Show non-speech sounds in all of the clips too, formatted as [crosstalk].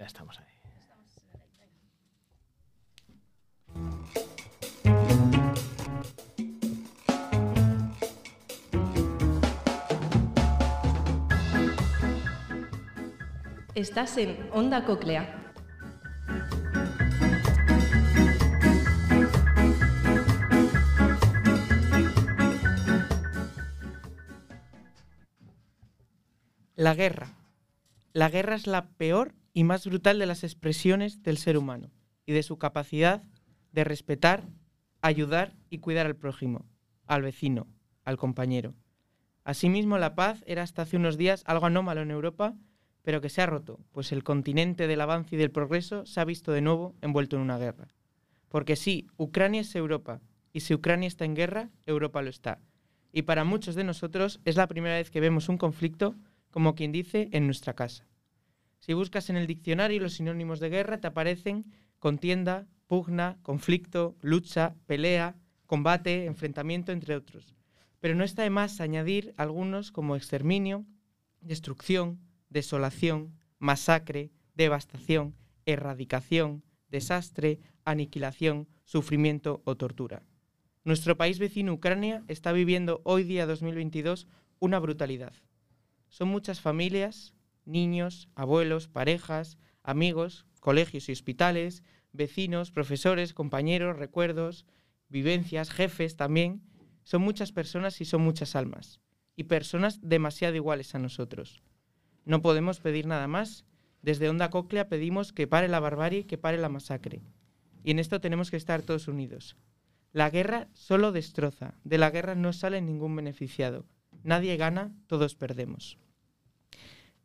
Ya estamos ahí. Estás en Onda Cóclea. La guerra. La guerra es la peor y más brutal de las expresiones del ser humano y de su capacidad de respetar, ayudar y cuidar al prójimo, al vecino, al compañero. Asimismo, la paz era hasta hace unos días algo anómalo en Europa, pero que se ha roto, pues el continente del avance y del progreso se ha visto de nuevo envuelto en una guerra. Porque sí, Ucrania es Europa, y si Ucrania está en guerra, Europa lo está. Y para muchos de nosotros es la primera vez que vemos un conflicto como quien dice, en nuestra casa. Si buscas en el diccionario los sinónimos de guerra, te aparecen contienda, pugna, conflicto, lucha, pelea, combate, enfrentamiento, entre otros. Pero no está de más añadir algunos como exterminio, destrucción, desolación, masacre, devastación, erradicación, desastre, aniquilación, sufrimiento o tortura. Nuestro país vecino Ucrania está viviendo hoy día 2022 una brutalidad. Son muchas familias, niños, abuelos, parejas, amigos, colegios y hospitales, vecinos, profesores, compañeros, recuerdos, vivencias, jefes también. Son muchas personas y son muchas almas. Y personas demasiado iguales a nosotros. No podemos pedir nada más. Desde Onda Cóclea pedimos que pare la barbarie, que pare la masacre. Y en esto tenemos que estar todos unidos. La guerra solo destroza. De la guerra no sale ningún beneficiado. Nadie gana, todos perdemos.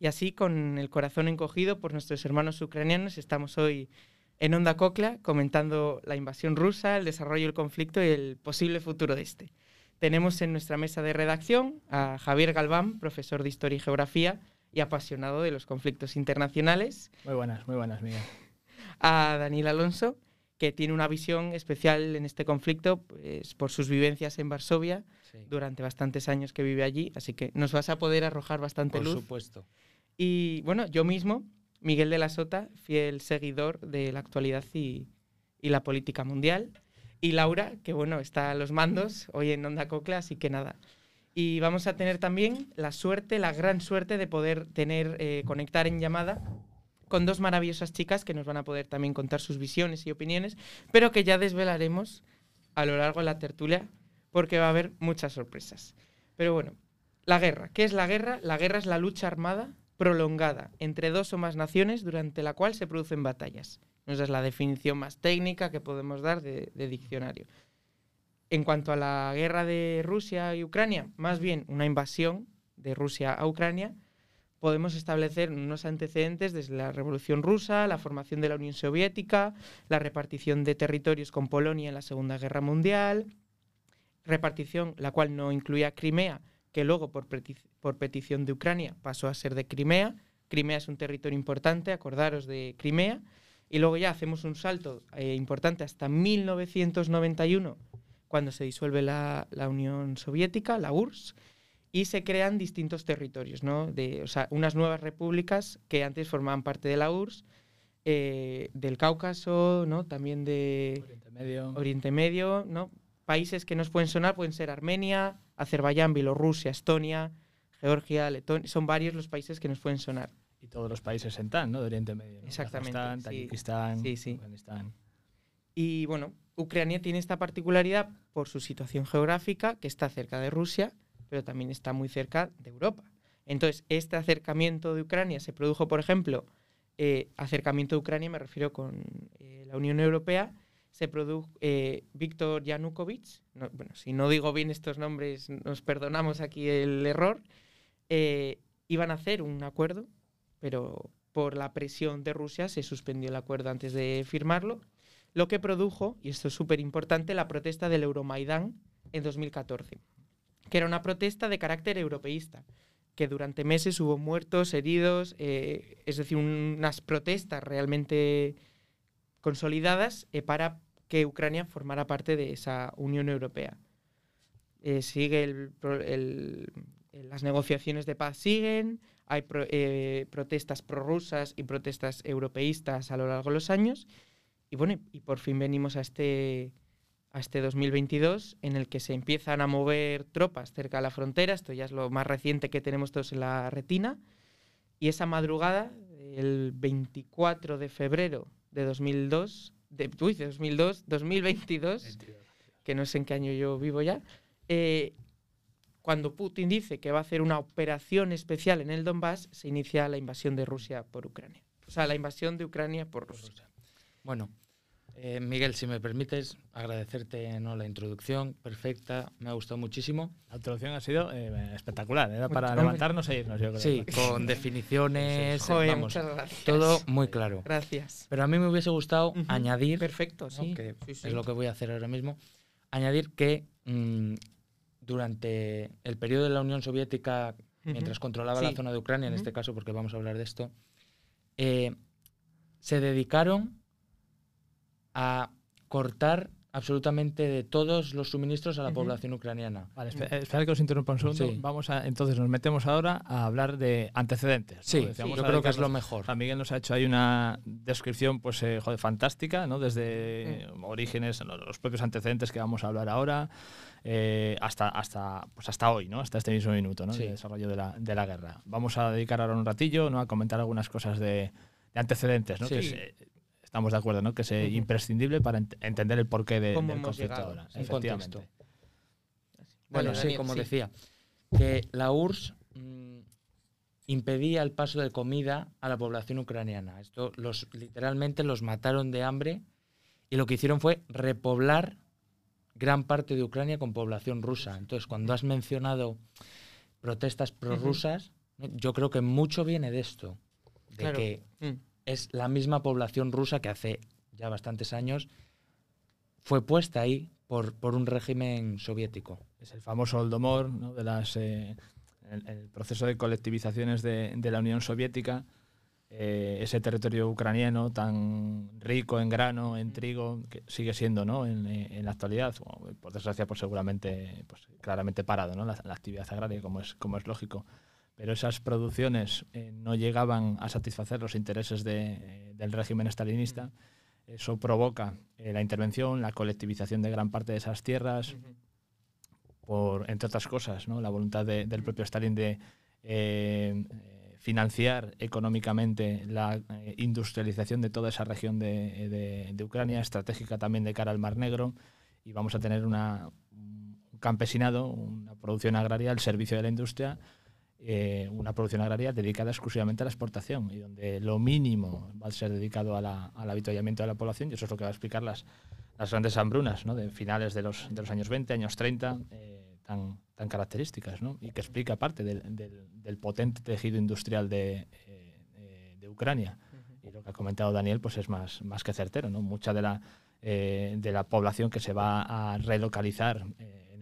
Y así, con el corazón encogido por nuestros hermanos ucranianos, estamos hoy en Onda Cocla comentando la invasión rusa, el desarrollo del conflicto y el posible futuro de este. Tenemos en nuestra mesa de redacción a Javier Galván, profesor de Historia y Geografía y apasionado de los conflictos internacionales. Muy buenas, muy buenas, Miguel. A Daniel Alonso, que tiene una visión especial en este conflicto pues, por sus vivencias en Varsovia durante bastantes años que vive allí, así que nos vas a poder arrojar bastante luz. Por supuesto. Y bueno, yo mismo, Miguel de la Sota, fiel seguidor de la actualidad y, y la política mundial. Y Laura, que bueno, está a los mandos hoy en Onda Cocla, así que nada. Y vamos a tener también la suerte, la gran suerte de poder tener, eh, conectar en llamada con dos maravillosas chicas que nos van a poder también contar sus visiones y opiniones, pero que ya desvelaremos a lo largo de la tertulia porque va a haber muchas sorpresas. Pero bueno, la guerra. ¿Qué es la guerra? La guerra es la lucha armada prolongada entre dos o más naciones durante la cual se producen batallas. Esa es la definición más técnica que podemos dar de, diccionario. En cuanto a la guerra de Rusia y Ucrania, más bien una invasión de Rusia a Ucrania, podemos establecer unos antecedentes desde la Revolución Rusa, la formación de la Unión Soviética, la repartición de territorios con Polonia en la Segunda Guerra Mundial, repartición la cual no incluía Crimea, que luego por, petición de Ucrania pasó a ser de Crimea. Crimea es un territorio importante, acordaros de Crimea. Y luego ya hacemos un salto eh, importante hasta 1991, cuando se disuelve la, la Unión Soviética, la URSS, y se crean distintos territorios, ¿no? De, o sea, unas nuevas repúblicas que antes formaban parte de la URSS, eh, del Cáucaso, ¿no? También de Oriente Medio. Oriente Medio, ¿no? Países que nos pueden sonar pueden ser Armenia, Azerbaiyán, Bielorrusia, Estonia, Georgia, Letonia, son varios los países que nos pueden sonar. Y todos los países en TAN, ¿no? De Oriente Medio. ¿no? Exactamente, Kazajstán. Tayikistán, Sí, sí. Afganistán. Y bueno, Ucrania tiene esta particularidad por su situación geográfica, que está cerca de Rusia, pero también está muy cerca de Europa. Entonces, este acercamiento de Ucrania se produjo, por ejemplo, eh, acercamiento de Ucrania, me refiero con eh, la Unión Europea, se produjo eh, Víctor Yanukovych, no- bueno, si no digo bien estos nombres, nos perdonamos aquí el error, eh, iban a hacer un acuerdo, pero por la presión de Rusia se suspendió el acuerdo antes de firmarlo, lo que produjo, y esto es súper importante, la protesta del Euromaidán en 2014, que era una protesta de carácter europeísta, que durante meses hubo muertos, heridos, eh, es decir, unas protestas realmente consolidadas para que Ucrania formara parte de esa Unión Europea. Eh, sigue el el- eh, las negociaciones de paz siguen, hay pro- eh, protestas prorrusas y protestas europeístas a lo largo de los años. Y bueno, y por fin venimos a este, a este 2022 en el que se empiezan a mover tropas cerca de la frontera. Esto ya es lo más reciente que tenemos todos en la retina. Y esa madrugada, el 24 de febrero de 2002, de, uy, de 2002, 2022, que no sé en qué año yo vivo ya, eh, cuando Putin dice que va a hacer una operación especial en el Donbass, se inicia la invasión de Rusia por Ucrania. O sea, la invasión de Ucrania por Rusia. Bueno, eh, Miguel, si me permites, agradecerte ¿no? la introducción, perfecta, me ha gustado muchísimo. La introducción ha sido eh, espectacular. Era para Hombre. levantarnos e irnos, yo creo. Sí, con definiciones, Joder, vamos, todo muy claro. Gracias. Pero a mí me hubiese gustado añadir, Perfecto, ¿no? sí. que Sí, sí. es lo que voy a hacer ahora mismo, añadir que mm, durante el periodo de la Unión Soviética, mientras controlaba Sí. la zona de Ucrania, en este caso, porque vamos a hablar de esto, eh, se dedicaron a cortar absolutamente de todos los suministros a la población ucraniana. Vale, eh, espera que os interrumpa un segundo. Sí. Vamos a, entonces nos metemos ahora a hablar de antecedentes. ¿no? Sí, yo a creo que es lo mejor. Sea, Miguel nos ha hecho ahí una descripción, pues, eh, joder, fantástica, ¿no? Desde orígenes, lo- los propios antecedentes que vamos a hablar ahora, eh, hasta, hasta, pues hasta hoy, ¿no? Hasta este mismo minuto, ¿no? Sí. De desarrollo de la, de la guerra. Vamos a dedicar ahora un ratillo, ¿no? A comentar algunas cosas de, de antecedentes, ¿no? Sí. Que es, eh, estamos de acuerdo, ¿no? Que es eh, imprescindible para ent- entender el porqué de- Cómo del hemos conflicto llegado, ahora. sin Efectivamente. contexto. Bueno, Dale, sí, Daniel, como sí. decía, que la URSS mm, impedía el paso de comida a la población ucraniana. Esto los literalmente los mataron de hambre y lo que hicieron fue repoblar gran parte de Ucrania con población rusa. Entonces, cuando has mencionado protestas prorrusas, ¿no? yo creo que mucho viene de esto, de Claro. que Mm. Es la misma población rusa que hace ya bastantes años fue puesta ahí por, por un régimen soviético. es el famoso Oldomor, ¿no? de las, eh, el, proceso de colectivizaciones de, de la Unión Soviética, eh, ese territorio ucraniano tan rico en grano, en trigo, que sigue siendo ¿no? en, eh, en la actualidad, por desgracia, pues seguramente pues, claramente parado ¿no? la, la actividad agraria, como es, como es lógico. Pero esas producciones eh, no llegaban a satisfacer los intereses de, eh, del régimen estalinista. Eso provoca eh, la intervención, la colectivización de gran parte de esas tierras, por, entre otras cosas, ¿no? la voluntad de- del propio Stalin de eh, financiar económicamente la industrialización de toda esa región de, de- de Ucrania, estratégica también de cara al Mar Negro, y vamos a tener una, un campesinado, una producción agraria al servicio de la industria, eh, una producción agraria dedicada exclusivamente a la exportación y donde lo mínimo va a ser dedicado a la- al avituallamiento de la población, y eso es lo que va a explicar las, las grandes hambrunas ¿no? de finales de los, de los años 20, años 30, eh, tan, tan características, ¿no? y que explica parte del, del- del potente tejido industrial de, eh, eh, de Ucrania. Y lo que ha comentado Daniel pues es más, más que certero. ¿no? Mucha de la, eh, de la población que se va a relocalizar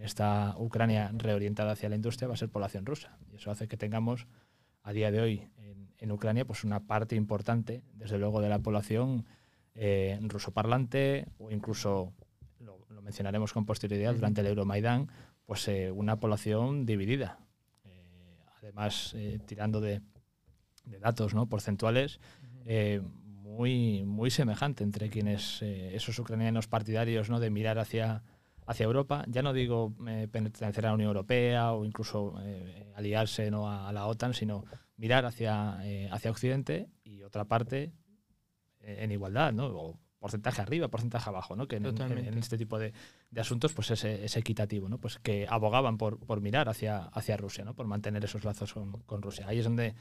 esta Ucrania reorientada hacia la industria va a ser población rusa. Y eso hace que tengamos a día de hoy en, en Ucrania pues una parte importante, desde luego, de la población eh, rusoparlante o incluso, lo, lo mencionaremos con posterioridad, durante el Euromaidán, pues eh, una población dividida. Eh, además, eh, tirando de, de datos ¿no? porcentuales, muy, muy semejante entre quienes, esos ucranianos partidarios ¿no? de mirar hacia, hacia Europa. Ya no digo eh, pertenecer a la Unión Europea o incluso eh, aliarse ¿no? a, a la OTAN, sino mirar hacia, eh, hacia Occidente y otra parte en igualdad, ¿no? O porcentaje arriba, porcentaje abajo, ¿no? Que en, en este tipo de, de asuntos pues es, es equitativo, ¿no? Pues que abogaban por, por mirar hacia, hacia Rusia, ¿no? Por mantener esos lazos con, con Rusia. Ahí es donde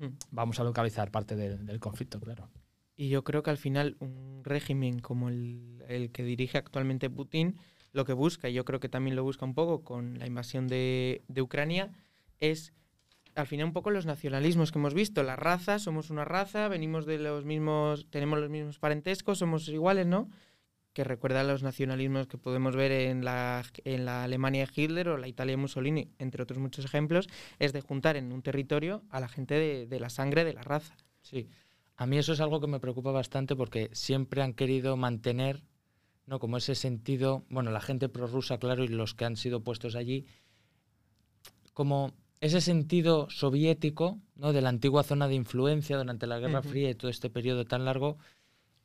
Mm. vamos a localizar parte del, del conflicto, claro. Y yo creo que al final un régimen como el, el que dirige actualmente Putin lo que busca, y yo creo que también lo busca un poco con la invasión de, de Ucrania, es al final un poco los nacionalismos que hemos visto. La raza, somos una raza, venimos de los mismos, tenemos los mismos parentescos, somos iguales, ¿no? Que recuerda a los nacionalismos que podemos ver en la, en la Alemania de Hitler o la Italia de Mussolini, entre otros muchos ejemplos, es de juntar en un territorio a la gente de, de la sangre, de la raza. Sí, a mí eso es algo que me preocupa bastante porque siempre han querido mantener, ¿no? Como ese sentido, bueno, la gente prorrusa, claro, y los que han sido puestos allí, como ese sentido soviético, ¿no? de la antigua zona de influencia durante la Guerra. Fría y todo este periodo tan largo,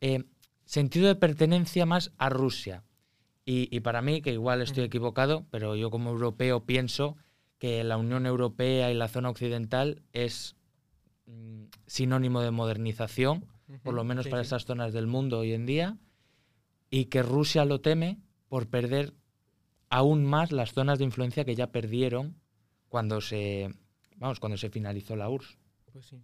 eh, sentido de pertenencia más a Rusia. Y, y para mí, que igual estoy equivocado, pero yo como europeo pienso que la Unión Europea y la zona occidental es mm, sinónimo de modernización, por lo menos Sí, para sí. esas zonas del mundo hoy en día, y que Rusia lo teme por perder aún más las zonas de influencia que ya perdieron cuando se, vamos, cuando se finalizó la URSS. Pues sí.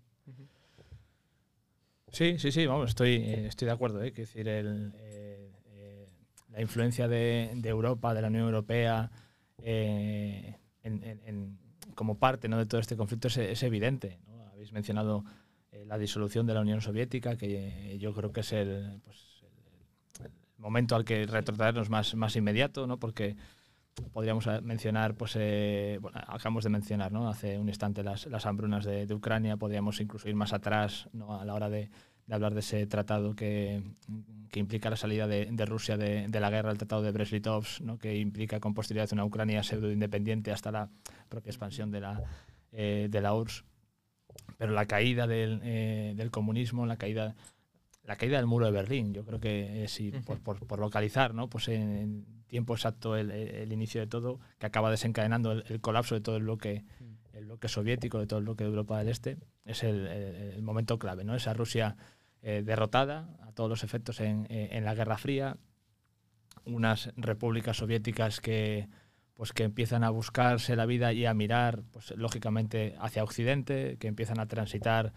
Sí, sí, sí, vamos, estoy, eh, estoy de acuerdo. ¿eh? Quiero decir, el, eh, eh, la influencia de, de Europa, de la Unión Europea, eh, en- en- en- como parte ¿no? de todo este conflicto es, es evidente. ¿no? Habéis mencionado eh, la disolución de la Unión Soviética, que eh, yo creo que es el, pues, momento al que retrotraernos más, más inmediato, ¿no? porque podríamos eh, mencionar, pues, eh, acabamos de mencionar ¿no? hace un instante las, las hambrunas de, Ucrania, podríamos incluso ir más atrás ¿no? a la hora de, hablar de ese tratado que, que implica la salida de, Rusia de, de la guerra, el tratado de Brest-Litovsk, ¿no? que implica con posterioridad una Ucrania pseudo-independiente hasta la propia expansión de la, eh, de la URSS. Pero la caída del, eh, del comunismo, la caída, la caída del muro de Berlín, yo creo que eh, si, por, por- por localizar, ¿no? pues en, en tiempo exacto el, el inicio de todo, que acaba desencadenando el, el colapso de todo el bloque, el bloque soviético, de todo el bloque de Europa del Este, es el, el- el momento clave, ¿no? Esa Rusia eh, derrotada a todos los efectos en, eh, en la Guerra Fría, unas repúblicas soviéticas que pues que empiezan a buscarse la vida y a mirar pues lógicamente hacia occidente, que empiezan a transitar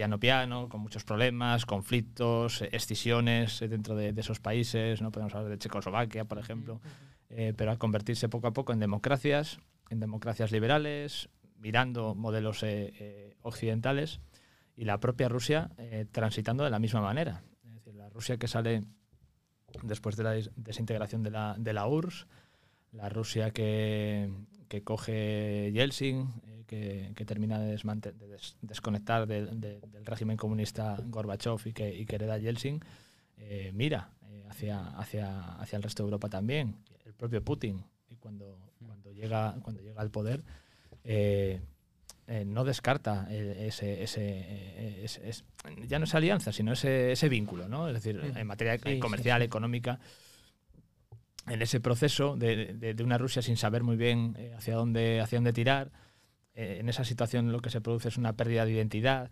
piano piano, con muchos problemas, conflictos, escisiones eh, dentro de, de esos países, no podemos hablar de Checoslovaquia, por ejemplo, eh, pero a convertirse poco a poco en democracias, en democracias liberales, mirando modelos eh, eh, occidentales y la propia Rusia transitando de la misma manera. Es decir, la Rusia que sale después de la des- desintegración de la, de la URSS, la Rusia que, que coge Yeltsin, que, que termina de, desmante- de des- desconectar del, de- del régimen comunista Gorbachev y que, y que hereda Yeltsin, eh, mira eh, hacia, hacia, hacia el resto de Europa también. El propio Putin, y cuando, cuando, llega, cuando llega al poder, eh, no descarta ese, ese, ese- es- ya no es alianza, sino ese, ese vínculo, ¿no? Es decir, en materia Sí, comercial, sí. económica, en ese proceso de, de- de una Rusia sin saber muy bien hacia, dónde, hacia dónde tirar, eh, en esa situación lo que se produce es una pérdida de identidad,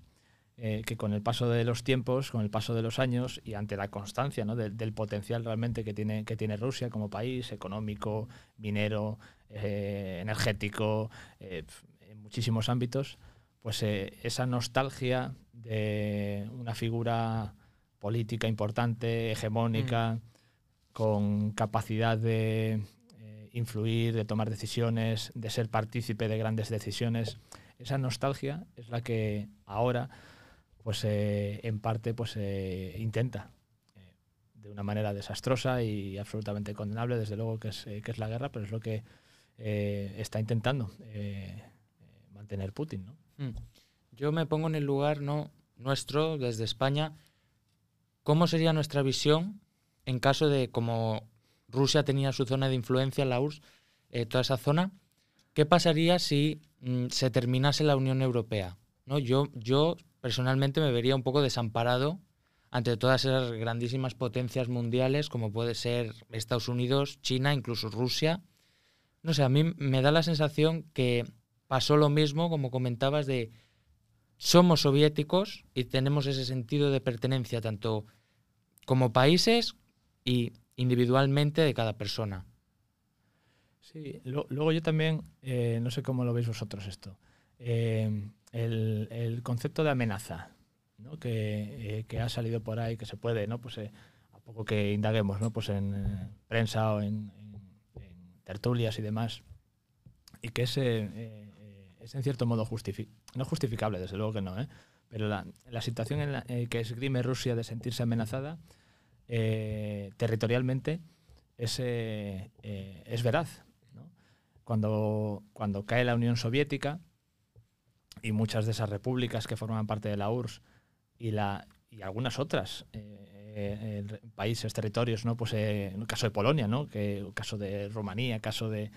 eh, que con el paso de los tiempos, con el paso de los años y ante la constancia ¿no? del- del potencial realmente que tiene, que tiene Rusia como país, económico, minero, eh, energético, eh, en muchísimos ámbitos, pues esa nostalgia de una figura política importante, hegemónica, con capacidad de influir, de tomar decisiones, de ser partícipe de grandes decisiones. Esa nostalgia es la que ahora, pues eh, en parte, pues eh, intenta eh, de una manera desastrosa y absolutamente condenable, desde luego que es, que es la guerra, pero es lo que está intentando mantener Putin, ¿no? Mm. Yo me pongo en el lugar no nuestro, desde España, ¿cómo sería nuestra visión en caso de, como Rusia tenía su zona de influencia, la URSS, eh, toda esa zona, ¿qué pasaría si mm, se terminase la Unión Europea? ¿No? Yo, yo personalmente me vería un poco desamparado ante todas esas grandísimas potencias mundiales como puede ser Estados Unidos, China, incluso Rusia. No sé, a mí me da la sensación que pasó lo mismo, como comentabas, de somos soviéticos y tenemos ese sentido de pertenencia tanto como países y individualmente de cada persona. Sí, lo- luego yo también, eh, no sé cómo lo veis vosotros esto, eh, el, concepto de amenaza ¿no? que, eh, que ha salido por ahí, que se puede, ¿no? pues, a poco que indaguemos ¿no? pues en prensa o en, tertulias y demás, y que es, es en cierto modo no justificable, desde luego que no, pero la, la situación en la que esgrime Rusia de sentirse amenazada eh, territorialmente es, eh, es veraz. Cuando, cuando cae la Unión Soviética y muchas de esas repúblicas que forman parte de la URSS y, la, y algunas otras eh, países, territorios, ¿no? pues, eh, en el caso de Polonia, ¿no? que, el caso de Rumanía, el caso de,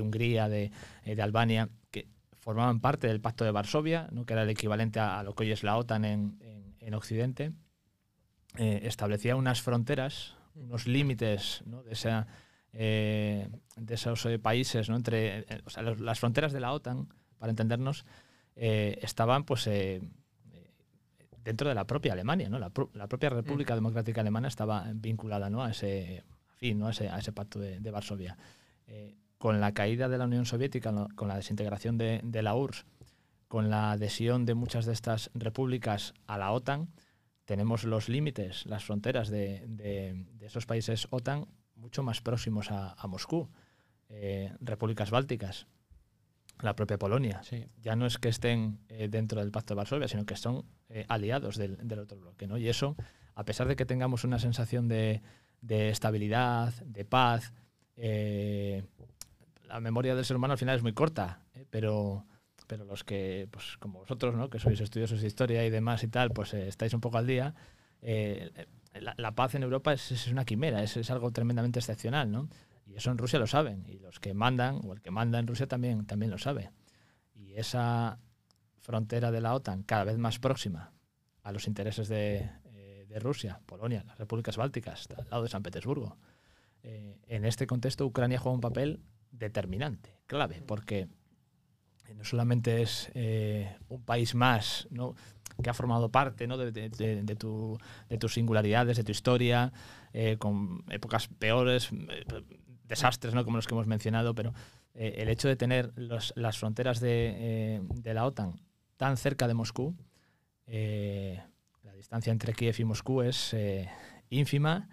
Hungría, de, de Albania, que formaban parte del Pacto de Varsovia, ¿no? que era el equivalente a, lo que hoy es la OTAN en- en Occidente, eh, establecía unas fronteras, unos límites ¿no? de, esa, eh, de esos eh, países, ¿no? entre eh, o sea, las fronteras de la OTAN, para entendernos, eh, estaban pues dentro de la propia Alemania, ¿no? La, pro- la propia República Democrática Alemana estaba vinculada ¿no? a ese fin, ¿no? a, ese, a ese pacto de, de Varsovia. Eh, con la caída de la Unión Soviética, ¿no? con la desintegración de, de la URSS, con la adhesión de muchas de estas repúblicas a la OTAN, tenemos los límites, las fronteras de, de- de esos países OTAN mucho más próximos a, a Moscú. Eh, repúblicas bálticas, la propia Polonia. Sí. Ya no es que estén eh, dentro del Pacto de Varsovia, sino que son eh, aliados del, del otro bloque. ¿no? Y eso, a pesar de que tengamos una sensación de, de estabilidad, de paz, la memoria del ser humano al final es muy corta, pero, pero los que, pues como vosotros, ¿no? que sois estudiosos de historia y demás y tal, pues eh, estáis un poco al día, eh, la, la paz en Europa es, es una quimera, es, es algo tremendamente excepcional, ¿no? Y eso en Rusia lo saben, y los que mandan, o el que manda en Rusia también, también lo sabe. Y esa frontera de la OTAN cada vez más próxima a los intereses de, eh, de Rusia, Polonia, las repúblicas bálticas, al lado de San Petersburgo. Eh, en este contexto, Ucrania juega un papel determinante, clave, porque no solamente es eh, un país más ¿no? que ha formado parte ¿no? de, tu- de tus singularidades, de tu historia, eh, con épocas peores, eh, desastres ¿no? como los que hemos mencionado, pero el hecho de tener las fronteras de, la OTAN tan cerca de Moscú, la distancia entre Kiev y Moscú es ínfima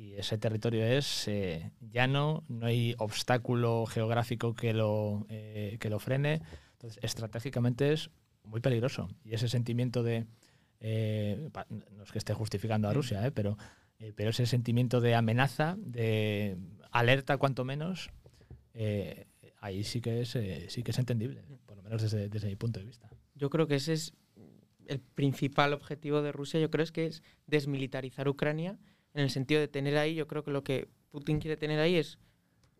y ese territorio es eh, llano, no hay obstáculo geográfico que lo, eh, que lo frene. Entonces, estratégicamente es muy peligroso. Y ese sentimiento de, eh, no es que esté justificando a Rusia, eh, pero, pero ese sentimiento de amenaza, de alerta cuanto menos, ahí sí que, es, sí que es entendible, por lo menos desde, desde mi punto de vista. Yo creo que ese es el principal objetivo de Rusia, yo creo es que es desmilitarizar Ucrania en el sentido de tener ahí, yo creo que lo que Putin quiere tener ahí es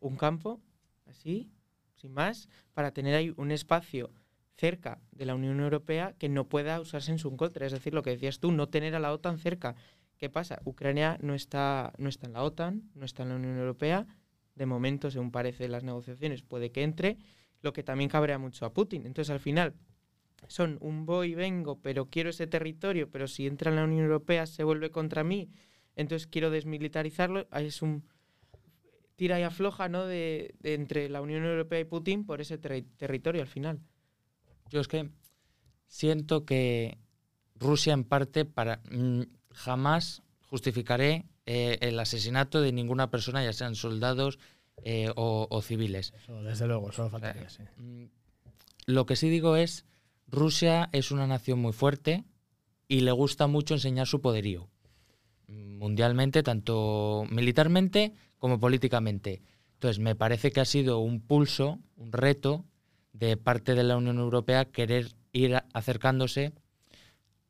un campo, así, sin más, para tener ahí un espacio cerca de la Unión Europea que no pueda usarse en su contra. Es decir, lo que decías tú, no tener a la OTAN cerca. ¿Qué pasa? Ucrania no está, no está en la OTAN, no está en la Unión Europea. De momento, según parece las negociaciones, puede que entre, lo que también cabrea mucho a Putin. Entonces, al final, son un voy y vengo, pero quiero ese territorio, pero si entra en la Unión Europea se vuelve contra mí, entonces quiero desmilitarizarlo. Es un tira y afloja ¿no? de, de entre la Unión Europea y Putin por ese terri- territorio al final. Yo es que siento que Rusia en parte para mm, jamás justificaré eh, el asesinato de ninguna persona, ya sean soldados eh, o, o civiles. Eso, desde luego, solo faltaría, sí. Mm, Lo que sí digo es, Rusia es una nación muy fuerte y le gusta mucho enseñar su poderío. Mundialmente, tanto militarmente como políticamente. Entonces, me parece que ha sido un pulso, un reto de parte de la Unión Europea querer ir acercándose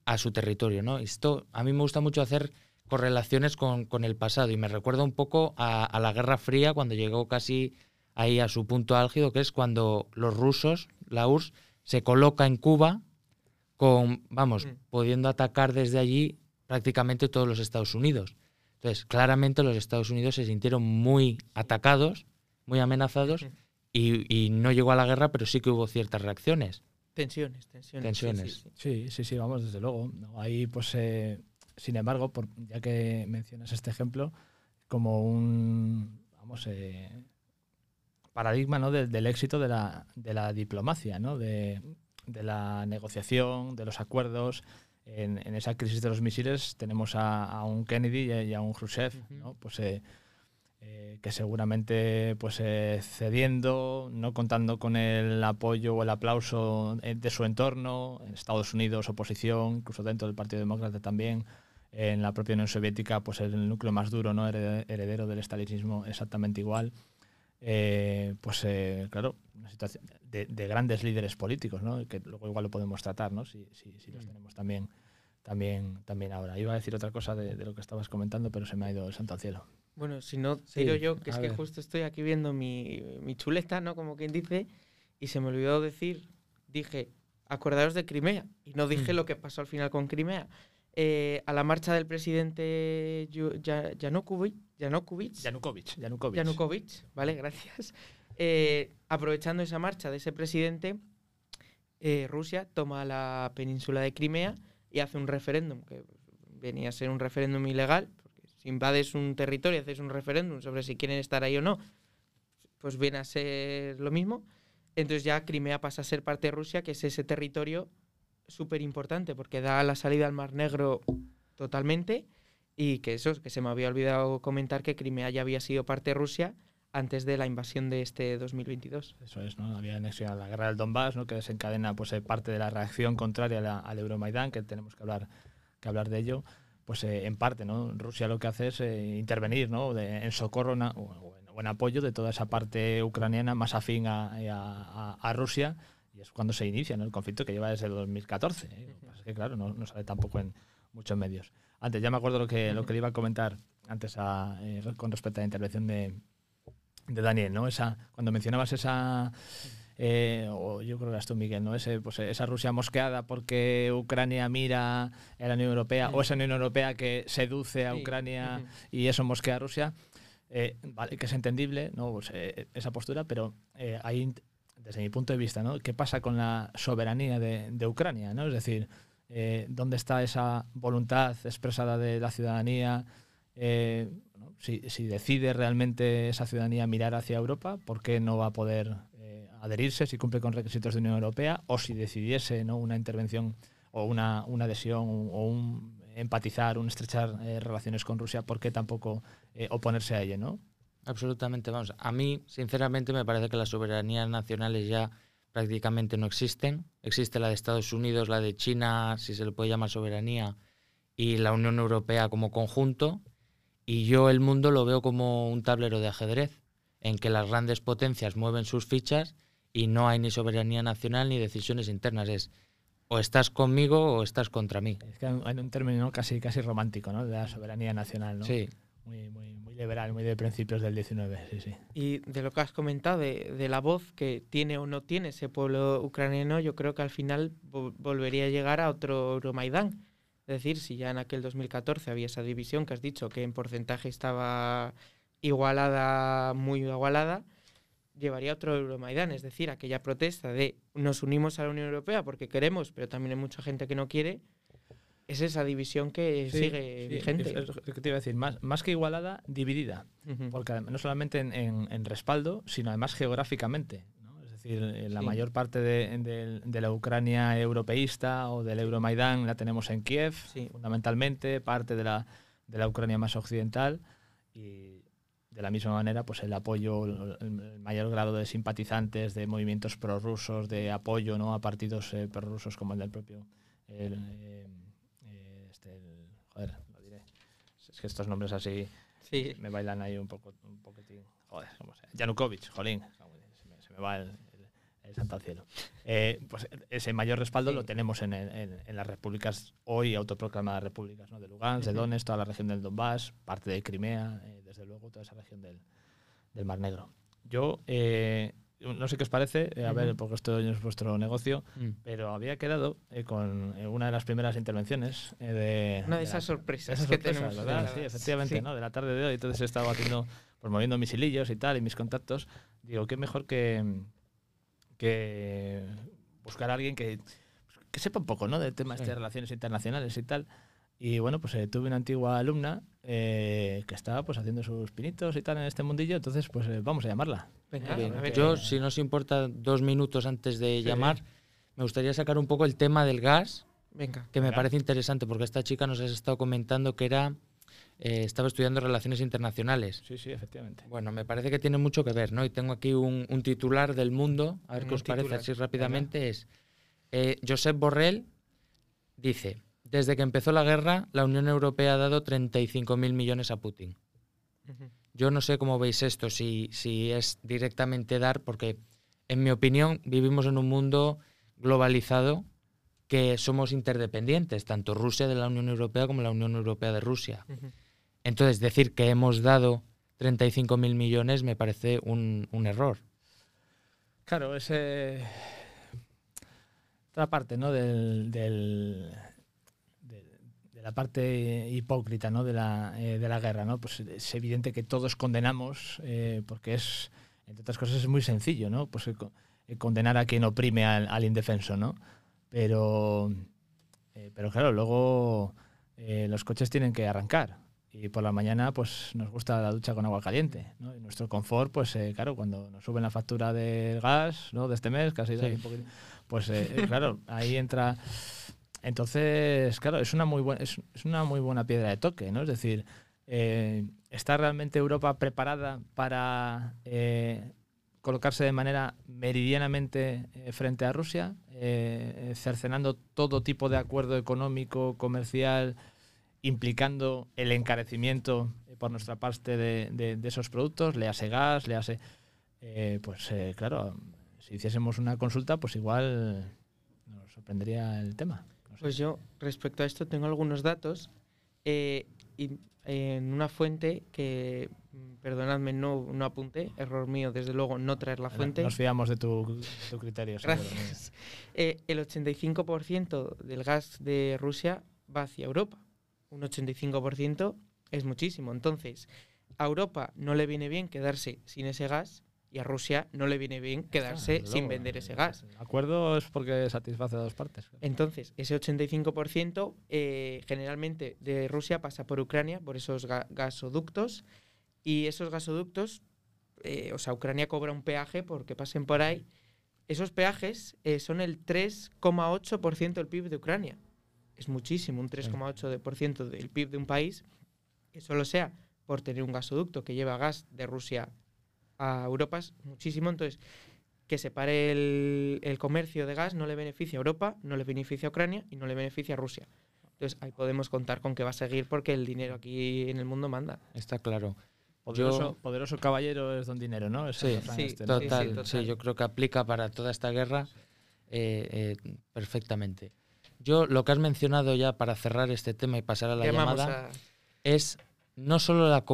a su territorio. ¿no? Esto a mí me gusta mucho hacer correlaciones con, con el pasado y me recuerda un poco a, a la Guerra Fría cuando llegó casi ahí a su punto álgido, que es cuando los rusos, la URSS, se coloca en Cuba con, vamos, Mm. pudiendo atacar desde allí prácticamente todos los Estados Unidos. Entonces, claramente los Estados Unidos se sintieron muy atacados, muy amenazados, y, y no llegó a la guerra, pero sí que hubo ciertas reacciones. Tensiones, tensiones. sí, Tensiones. sí, sí. Sí, sí, sí, vamos, desde luego. ¿no? Ahí, pues, eh, sin embargo, por, ya que mencionas este ejemplo, como un, vamos, eh, paradigma ¿no? del, del éxito de la, de la diplomacia, ¿no? de, de la negociación, de los acuerdos. En, en esa crisis de los misiles tenemos a, a un Kennedy y a, un Khrushchev, Ujú. ¿no? pues, eh, eh, que seguramente pues eh, cediendo, no contando con el apoyo o el aplauso eh, de su entorno, en Estados Unidos oposición, incluso dentro del Partido Demócrata también, en la propia Unión Soviética pues el núcleo más duro, no Herede- heredero del estalinismo exactamente igual. Eh, pues eh, claro, una situación de, de grandes líderes políticos, ¿no? que luego igual lo podemos tratar, ¿no? si, si, si los tenemos también, también, también ahora. Iba a decir otra cosa de, de lo que estabas comentando, pero se me ha ido el santo al cielo. Bueno, si no, Sí, tiro yo, que es que justo estoy aquí viendo mi, mi chuleta, ¿no? Como quien dice, y se me olvidó decir dije, acordaros de Crimea, y no dije Mm. lo que pasó al final con Crimea. Eh, a la marcha del presidente Yanukovych, Yanukovych, Yanukovych. Yanukovych. Yanukovych, vale, gracias. Eh, aprovechando esa marcha de ese presidente, eh, Rusia toma la península de Crimea y hace un referéndum, que venía a ser un referéndum ilegal, porque si invades un territorio y haces un referéndum sobre si quieren estar ahí o no, pues viene a ser lo mismo. Entonces ya Crimea pasa a ser parte de Rusia, que es ese territorio súper importante, porque da la salida al Mar Negro totalmente, y que eso, que se me había olvidado comentar que Crimea ya había sido parte de Rusia antes de la invasión de este 2022. Eso es, ¿no? Había anexión a la guerra del Donbass, ¿no? Que desencadena pues, eh, parte de la reacción contraria a la- al Euromaidán, que tenemos que hablar, que hablar de ello. Pues eh, en parte, ¿no? Rusia lo que hace es eh, intervenir, ¿no? De- en socorro na- o, o en, apoyo de toda esa parte ucraniana más afín a, a- a- a Rusia. Y es cuando se inicia ¿no? el conflicto que lleva desde el 2014. ¿eh? Lo que pasa es que, claro, no, no sale tampoco en muchos medios. Antes, ya me acuerdo lo que, lo que le iba a comentar antes a, eh, con respecto a la intervención de, de Daniel, ¿no? Esa, cuando mencionabas esa, eh, o yo creo que eras tú, Miguel, ¿no? Ese, pues, esa Rusia mosqueada porque Ucrania mira a la Unión Europea, o esa Unión Europea que seduce a Sí. Ucrania y eso mosquea a Rusia, eh, vale, que es entendible, ¿no? Pues, esa postura, pero ahí, desde mi punto de vista, ¿no? ¿Qué pasa con la soberanía de, de Ucrania, ¿no? Es decir, eh, ¿dónde está esa voluntad expresada de la ciudadanía? Eh, si, si decide realmente esa ciudadanía mirar hacia Europa, ¿por qué no va a poder eh, adherirse si cumple con requisitos de Unión Europea? O si decidiese ¿no? una intervención o una, una adhesión o un empatizar, un estrechar eh, relaciones con Rusia, ¿por qué tampoco eh, oponerse a ello? ¿no? Absolutamente, vamos. A mí, sinceramente, me parece que las soberanías nacionales ya prácticamente no existen. Existe la de Estados Unidos, la de China, si se le puede llamar soberanía, y la Unión Europea como conjunto. Y yo el mundo lo veo como un tablero de ajedrez, en que las grandes potencias mueven sus fichas y no hay ni soberanía nacional ni decisiones internas. Es o estás conmigo o estás contra mí. Es que hay un- término ¿no? casi, casi romántico ¿no? de la soberanía nacional, ¿no? Sí, muy, muy, muy liberal, muy de principios del 19. Sí, sí. Y de lo que has comentado, de, de la voz que tiene o no tiene ese pueblo ucraniano, yo creo que al final vo- volvería a llegar a otro Euromaidán. Es decir, si ya en aquel 2014 había esa división que has dicho que en porcentaje estaba igualada, muy igualada, llevaría a otro Euromaidán. Es decir, aquella protesta de nos unimos a la Unión Europea porque queremos, pero también hay mucha gente que no quiere, es esa división que Sí, sigue sí, vigente. es- es lo que te iba a decir, más, más que igualada, dividida. Porque no solamente en, en- en respaldo, sino además geográficamente. ¿no? Es decir, eh, la Sí. mayor parte de, de- de la Ucrania europeísta o del Euromaidán la tenemos en Kiev, fundamentalmente, parte de la, de la Ucrania más occidental. Y de la misma manera, pues el apoyo, el, mayor grado de simpatizantes, de movimientos prorrusos, de apoyo ¿no? a partidos eh, prorrusos como el del propio. el, eh, joder, lo diré. Es que estos nombres así Sí. me bailan ahí un poco un poquitín. Joder, ¿cómo se? Yanukovych, jolín. Se me, se me va el, el- el santo al cielo. Eh, pues ese mayor respaldo Sí. lo tenemos en, en- en las repúblicas hoy autoproclamadas repúblicas, ¿no? De Lugansk, de. Donetsk, toda la región del Donbass, parte de Crimea, eh, desde luego toda esa región del, del Mar Negro. Yo eh, no sé qué os parece, eh, a ver, porque esto es vuestro negocio, Mm. pero había quedado eh, con eh, una de las primeras intervenciones eh, de... Una de de esas la- sorpresas esas que sorpresas, tenemos ¿verdad? Sí, efectivamente, Sí. ¿no? De la tarde de hoy, entonces he estado haciendo, pues moviendo mis hilillos y tal, y mis contactos. Digo, qué mejor que, que buscar a alguien que, que sepa un poco, ¿no? Del tema Sí. este de relaciones internacionales y tal. Y bueno, pues eh, tuve una antigua alumna eh, que estaba pues haciendo sus pinitos y tal en este mundillo, entonces pues eh, vamos a llamarla. Venga, Bien, a ver, Yo, si no os importa, dos minutos antes de Sí. llamar, me gustaría sacar un poco el tema del gas, venga. que me Venga. parece interesante, porque esta chica nos ha estado comentando que era eh, estaba estudiando relaciones internacionales. Sí, sí, efectivamente. Bueno, me parece que tiene mucho que ver, ¿no? Y tengo aquí un, un titular del mundo, a ver Un qué os parece así rápidamente, es eh, Josep Borrell dice, desde que empezó la guerra, la Unión Europea ha dado 35.000 millones a Putin. Yo no sé cómo veis esto, si, si es directamente dar, porque en mi opinión vivimos en un mundo globalizado que somos interdependientes, tanto Rusia de la Unión Europea como la Unión Europea de Rusia. Entonces, decir que hemos dado 35.000 millones me parece un, un error. Claro, ese. otra parte, ¿no? Del, del- de, de la parte hipócrita, ¿no? De la, eh, de la guerra, ¿no? Pues es evidente que todos condenamos, eh, porque es, entre otras cosas, es muy sencillo, ¿no? Pues eh, co- condenar a quien oprime al, al indefenso, ¿no? Pero, pero claro, luego los coches tienen que arrancar. Y por la mañana, pues nos gusta la ducha con agua caliente. ¿no? Y nuestro confort, pues eh, claro, cuando nos suben la factura del gas ¿no? de este mes, casi Sí. un poquito, pues claro, ahí entra. Entonces, claro, es una muy buena, es, una muy buena piedra de toque, ¿no? Es decir, eh, ¿está realmente Europa preparada para eh, colocarse de manera meridianamente eh, frente a Rusia, eh, eh, cercenando todo tipo de acuerdo económico, comercial, implicando el encarecimiento por nuestra parte de, de- esos productos, le hace gas, le hace... pues claro, si hiciésemos una consulta, pues igual nos sorprendería el tema. Pues yo, respecto a esto, tengo algunos datos eh, y, eh, en una fuente que, perdonadme, no, no apunté, error mío, desde luego, no traer la fuente. Nos fiamos de tu, tu criterio. Gracias. [laughs] Eh, el 85% del gas de Rusia va hacia Europa. Un 85% es muchísimo. Entonces, a Europa no le viene bien quedarse sin ese gas y a Rusia no le viene bien quedarse sin vender eh, ese gas. El acuerdo es porque satisface a dos partes. Entonces, ese 85% eh, generalmente de Rusia pasa por Ucrania, por esos ga- gasoductos, y esos gasoductos, eh, o sea, Ucrania cobra un peaje porque pasen por ahí. Esos peajes eh, son el 3,8% del PIB de Ucrania. Es muchísimo, un 3,8% del PIB de un país, que solo sea por tener un gasoducto que lleva gas de Rusia a Europa, es muchísimo. Entonces, que se pare el, el comercio de gas no le beneficia a Europa, no le beneficia a Ucrania y no le beneficia a Rusia. Entonces ahí podemos contar con que va a seguir porque el dinero aquí en el mundo manda. Está claro. Poderoso, Yo- poderoso caballero es don dinero, ¿no? Es Sí, sí, este, ¿no? sí, Total, sí, total. yo creo que aplica para toda esta guerra eh, eh, perfectamente. Yo lo que has mencionado ya para cerrar este tema y pasar a la llamada a- es no solo la,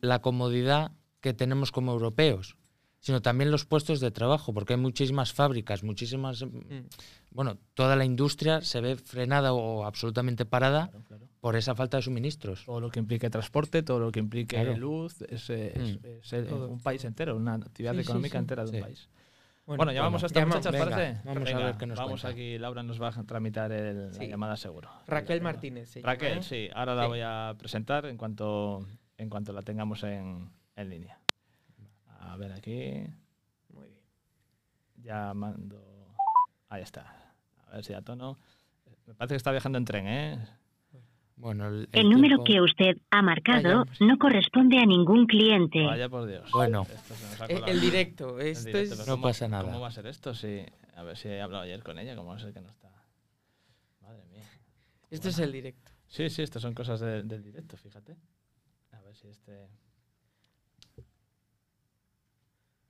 la comodidad que tenemos como europeos, sino también los puestos de trabajo, porque hay muchísimas fábricas, muchísimas... mm, Mm. Bueno, toda la industria se ve frenada o absolutamente parada Claro, claro. por esa falta de suministros. Todo lo que implique transporte, todo lo que implique Claro. luz, es, es- Mm. es Todo, un país entero, una actividad Sí, sí, económica sí. entera de un Sí. país. Bueno, llamamos bueno, a esta llama- muchacha, ¿os venga, parece? vamos a Venga, ver qué nos Vamos cuenta. aquí, Laura nos va a tramitar el- la Sí. llamada seguro. Raquel. Martínez. se Raquel, ¿eh? sí, ahora la Sí. voy a presentar en cuanto, en cuanto la tengamos en, en línea. A ver aquí, Muy bien. ya mando... Ahí está. A ver si a tono... Me parece que está viajando en tren, ¿eh? Bueno, el, El número tiempo- que usted ha marcado Vaya, hombre. no corresponde a ningún cliente. Vaya por Dios. Bueno. Ha Eh, el directo, El esto directo, es... No ¿cómo- pasa nada. ¿Cómo va a ser esto? Sí. A ver si he hablado ayer con ella, ¿cómo va a ser que no está? Madre mía. Esto es el directo. Sí, sí, estas son cosas de- del directo, fíjate. A ver si este...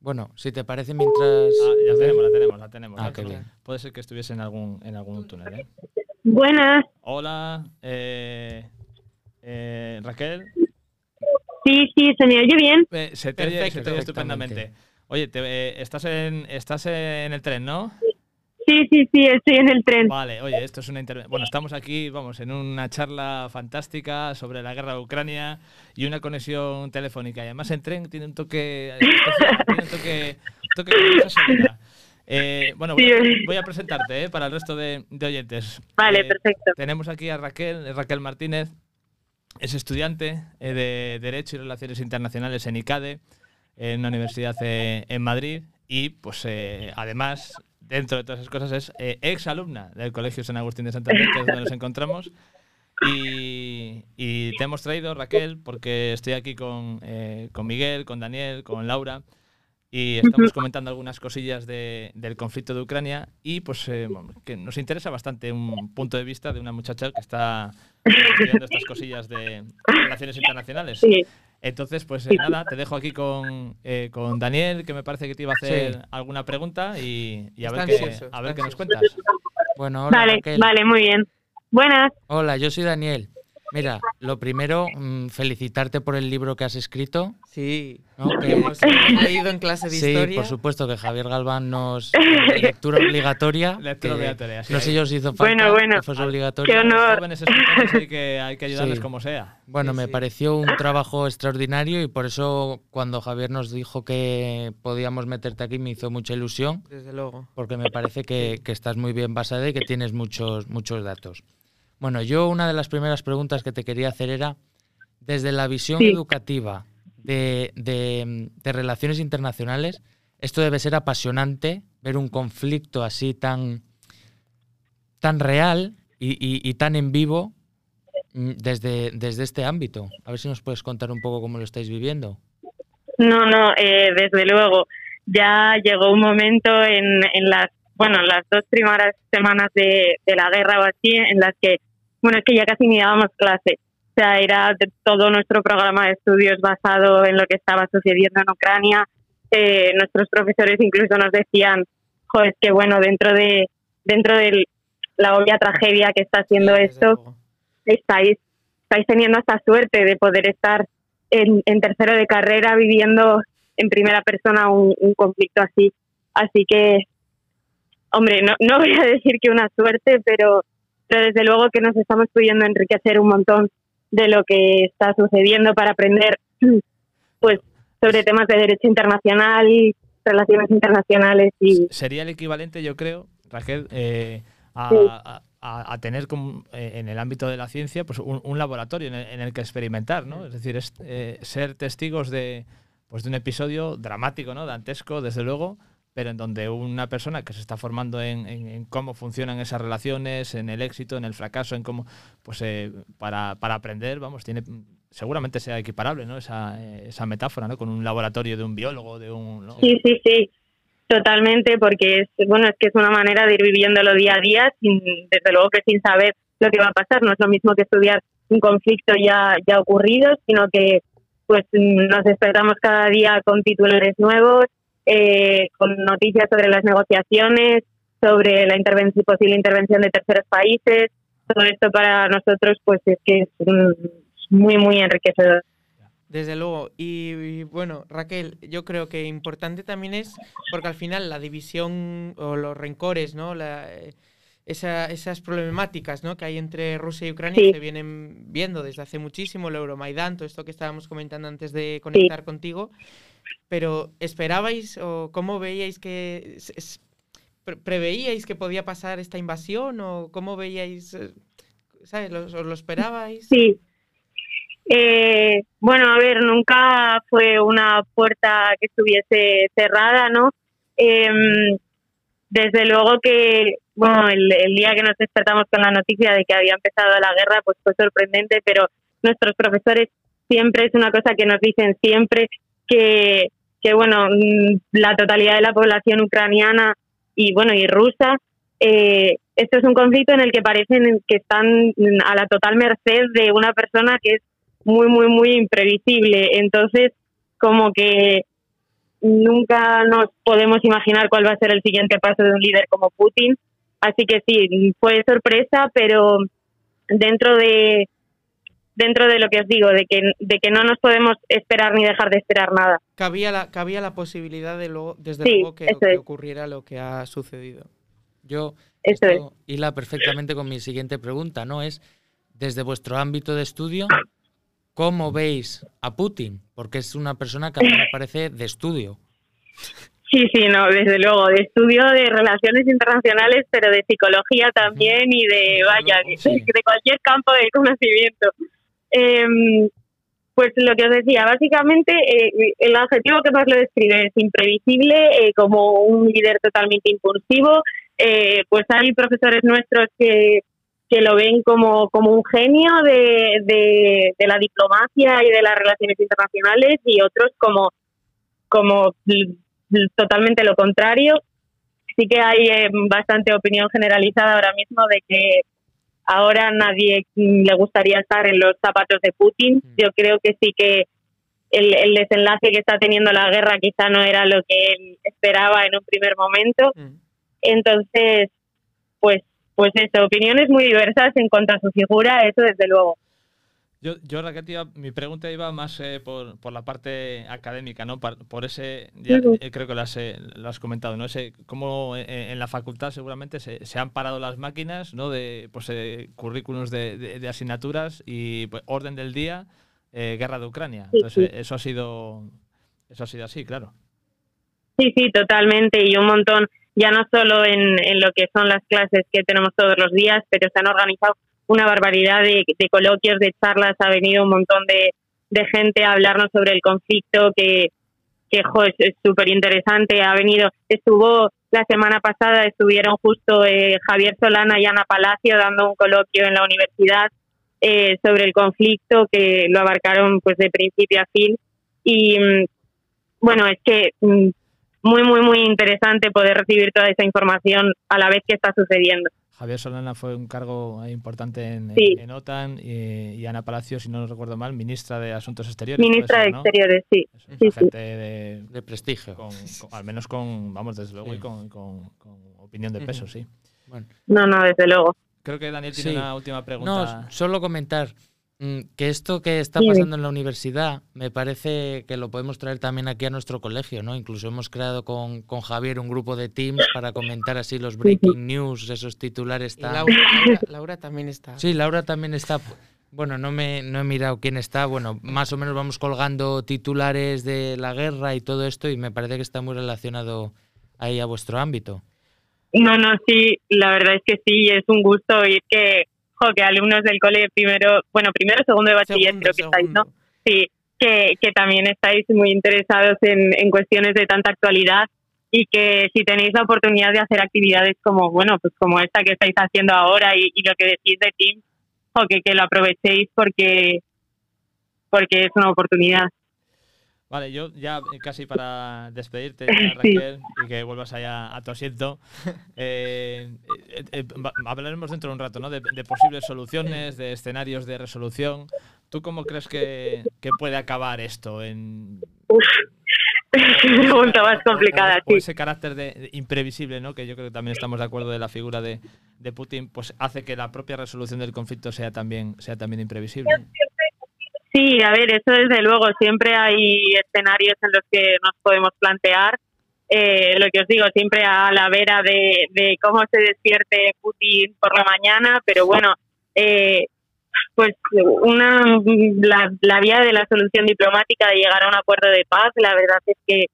Bueno, si te parece mientras... Ah, ya la tenemos, la tenemos, la tenemos. Ah, la qué tenemos. bien. Puede ser que estuviese en algún, en algún túnel, ¿eh? Buenas, Hola, eh, eh, Raquel. sí, sí, se me oye bien. Eh, se te oye, se te oye estupendamente. Oye, te- eh, estás, en, estás en el tren, ¿no? Sí, sí, sí, estoy en el tren. Vale, oye, esto es una intervención. Bueno, estamos aquí, vamos, en una charla fantástica sobre la guerra de Ucrania y una conexión telefónica. Y además en tren tiene un toque especial, tiene un toque, toque. Eh, bueno, voy a, Sí. voy a presentarte eh, para el resto de, de oyentes. Vale, Eh, perfecto. Tenemos aquí a Raquel, eh, Raquel Martínez, es estudiante eh, de Derecho y Relaciones Internacionales en ICADE, en una universidad eh, en Madrid, y pues eh, además, dentro de todas esas cosas, es eh, ex alumna del Colegio San Agustín de Santander, que es donde nos encontramos. Y, te hemos traído, Raquel, porque estoy aquí con, eh, con Miguel, con Daniel, con Laura, y estamos comentando algunas cosillas de- del conflicto de Ucrania y pues eh, que nos interesa bastante un punto de vista de una muchacha que está estudiando estas cosillas de relaciones internacionales. Sí, Entonces, pues eh, nada, te dejo aquí con, eh, con Daniel, que me parece que te iba a hacer Sí. alguna pregunta y, y a ver, qué, a ver qué nos cuentas. Bueno, hola vale, Raquel. vale, muy bien. Buenas, Hola, yo soy Daniel. Mira, lo primero, mm, felicitarte por el libro que has escrito. Sí, ¿no? [laughs] que hemos leído en clase de sí, historia. por supuesto que Javier Galván nos [laughs] lectura obligatoria. Lectura obligatoria, sí. No sé yo si hizo falta Bueno, bueno. que fuese Al- obligatorio. Qué honor. hay que, hay que ayudarles Sí. como sea. Bueno, Sí, me sí. pareció un trabajo extraordinario y por eso cuando Javier nos dijo que podíamos meterte aquí me hizo mucha ilusión Desde luego. porque me parece que, que estás muy bien basada y que tienes muchos, muchos datos. Bueno, yo una de las primeras preguntas que te quería hacer era, desde la visión Sí. educativa de, de- de relaciones internacionales, esto debe ser apasionante, ver un conflicto así tan, tan real y, y- y tan en vivo mm, desde, desde este ámbito. A ver si nos puedes contar un poco cómo lo estáis viviendo. No, no, eh, desde luego. Ya llegó un momento en, en las, bueno, las dos primeras semanas de, de la guerra o así, en las que, bueno, es que ya casi ni dábamos clase. O sea, era todo nuestro programa de estudios basado en lo que estaba sucediendo en Ucrania. Eh, nuestros profesores incluso nos decían, joder, que bueno, dentro de dentro de la obvia tragedia que está haciendo esto, estáis, estáis teniendo esta suerte de poder estar en, en tercero de carrera viviendo en primera persona un, un conflicto así. Así que, hombre, no, no voy a decir que una suerte, pero, pero desde luego que nos estamos pudiendo enriquecer un montón de lo que está sucediendo para aprender [clears throat] pues sobre temas de derecho internacional, relaciones internacionales y Sería el equivalente, yo creo, Raquel, eh, a, Sí. a- a- a tener como, eh, en el ámbito de la ciencia pues un, un laboratorio en el, en el que experimentar, ¿no? Es decir, es, eh, ser testigos de, pues, de un episodio dramático, ¿no? Dantesco, desde luego, pero en donde una persona que se está formando en, cómo funcionan esas relaciones, en el éxito, en el fracaso, en cómo, pues eh, para, para aprender, vamos, tiene seguramente sea equiparable, ¿no? Esa, eh, esa metáfora, ¿no? Con un laboratorio de un biólogo, de un... Sí, sí, sí, totalmente, porque es, bueno, es que es una manera de ir viviéndolo día a día, sin, desde luego que sin saber lo que va a pasar. No es lo mismo que estudiar un conflicto ya, ya ocurrido, sino que pues nos despertamos cada día con titulares nuevos, eh, con noticias sobre las negociaciones, sobre la intervención, posible intervención de terceros países. Todo esto para nosotros pues es que es muy, muy enriquecedor. Desde luego. Y, y, bueno, Raquel, yo creo que importante también es, porque al final la división o los rencores, ¿no? La, eh, esa- esas problemáticas ¿no? que hay entre Rusia y Ucrania Sí. se vienen viendo desde hace muchísimo, el Euromaidán, todo esto que estábamos comentando antes de conectar contigo. Pero ¿esperabais o cómo veíais que... ¿Preveíais que podía pasar esta invasión o cómo veíais... eh, ¿Sabes? ¿Lo- ¿Os lo esperabais? Sí. Eh, bueno, a ver, nunca fue una puerta que estuviese cerrada, ¿no? Em, desde luego que, bueno, el, el día que nos despertamos con la noticia de que había empezado la guerra, pues fue sorprendente, pero nuestros profesores siempre es una cosa que nos dicen siempre que, que bueno, mm, la totalidad de la población ucraniana y, bueno, y rusa eh, esto es un conflicto en el que parecen que están a la total merced de una persona que es muy, muy, muy imprevisible. Entonces, como que nunca nos podemos imaginar cuál va a ser el siguiente paso de un líder como Putin. Así que sí, fue sorpresa, pero dentro de dentro de lo que os digo, de que, de que no nos podemos esperar ni dejar de esperar nada. Cabía la, cabía la posibilidad de luego, desde Sí, luego que, ocurriera lo que ha sucedido. Yo Eso es. esto hila perfectamente con mi siguiente pregunta, ¿no? Es desde vuestro ámbito de estudio, ¿cómo veis a Putin? Porque es una persona que a mí me parece de estudio. Sí, sí, no, desde luego, de estudio de relaciones internacionales, pero de psicología también y de, vaya, de, Sí. de cualquier campo del conocimiento. Em, pues lo que os decía, básicamente eh, el adjetivo que más lo describe es imprevisible, eh, como un líder totalmente impulsivo. Eh, pues hay profesores nuestros que, que lo ven como, como un genio de, de, de la diplomacia y de las relaciones internacionales y otros como, como totalmente lo contrario. Sí que hay eh, bastante opinión generalizada ahora mismo de que ahora nadie mm, le gustaría estar en los zapatos de Putin. Yo creo que sí que el, el desenlace que está teniendo la guerra quizá no era lo que él esperaba en un primer momento. Mm. Entonces, pues, pues eso, opiniones muy diversas en cuanto a su figura, eso desde luego. Yo, yo Raquel, te iba- mi pregunta iba más eh, por, por la parte académica, ¿no? Par- Por, ese, ya, eh, creo que lo has, eh, lo has comentado, ¿no? Ese, cómo eh, en la facultad seguramente se, se han parado las máquinas, ¿no? De pues, eh, currículums de, de- de asignaturas y pues, orden del día, eh, guerra de Ucrania. Entonces, sí. eh, eso ha sido eso ha sido así, claro. Sí, sí, totalmente. Y un montón, ya no solo en, en lo que son las clases que tenemos todos los días, pero se han organizado una barbaridad de, de coloquios, de charlas. Ha venido un montón de, de gente a hablarnos sobre el conflicto que, que jo, es es súper interesante. Ha venido, estuvo la semana pasada, estuvieron justo eh, Javier Solana y Ana Palacio dando un coloquio en la universidad eh, sobre el conflicto que lo abarcaron pues de principio a fin. Y mm, bueno, es que mm, muy, muy, muy interesante poder recibir toda esa información a la vez que está sucediendo. Javier Solana fue un cargo importante en, Sí. en OTAN y, y Ana Palacio, si no recuerdo mal, ministra de Asuntos Exteriores. Ministra de ser, ¿no? Exteriores, sí. Es, Sí, sí. gente de, De prestigio. con- con- al menos con, vamos, desde luego, Sí. y con, con- con opinión de peso, sí. Bueno. No, no, desde luego. Creo que Daniel tiene Sí. una última pregunta. No, solo comentar que esto que está pasando en la universidad me parece que lo podemos traer también aquí a nuestro colegio, ¿no? Incluso hemos creado con, con Javier un grupo de Teams para comentar así los breaking news, esos titulares tan... Laura, Laura- Laura también está. Sí, Laura también está. Bueno, no me no he mirado quién está. Bueno, más o menos vamos colgando titulares de la guerra y todo esto y me parece que está muy relacionado ahí a vuestro ámbito. No, no, sí, la verdad es que sí, es un gusto oír que, jo, que alumnos del cole primero, bueno, primero, segundo de bachiller Segundo, creo que estáis, ¿no? Sí, que, que también estáis muy interesados en, en cuestiones de tanta actualidad y que si tenéis la oportunidad de hacer actividades como, bueno, pues como esta que estáis haciendo ahora y, y lo que decís de Teams, jo, que, que lo aprovechéis porque, porque es una oportunidad. Vale, yo ya eh, casi para despedirte, [laughs] ya, Sí. Raquel, y que vuelvas allá a tu asiento, [laughs] eh, eh, eh, hablaremos dentro de un rato, ¿no? De, de posibles soluciones, de escenarios de resolución. ¿Tú cómo crees que, que puede acabar esto? En, Uf, [laughs] pregunta más complicada, ese carácter de, de imprevisible, ¿no? Que yo creo que también estamos de acuerdo de la figura de, de Putin, pues hace que la propia resolución del conflicto sea también, sea también imprevisible. Sí, a ver, eso desde luego, siempre hay escenarios en los que nos podemos plantear. Eh, lo que os digo, siempre a la vera de, cómo se despierte Putin por la mañana, pero bueno, eh, pues una la, vía de la solución diplomática de llegar a un acuerdo de paz, la verdad es que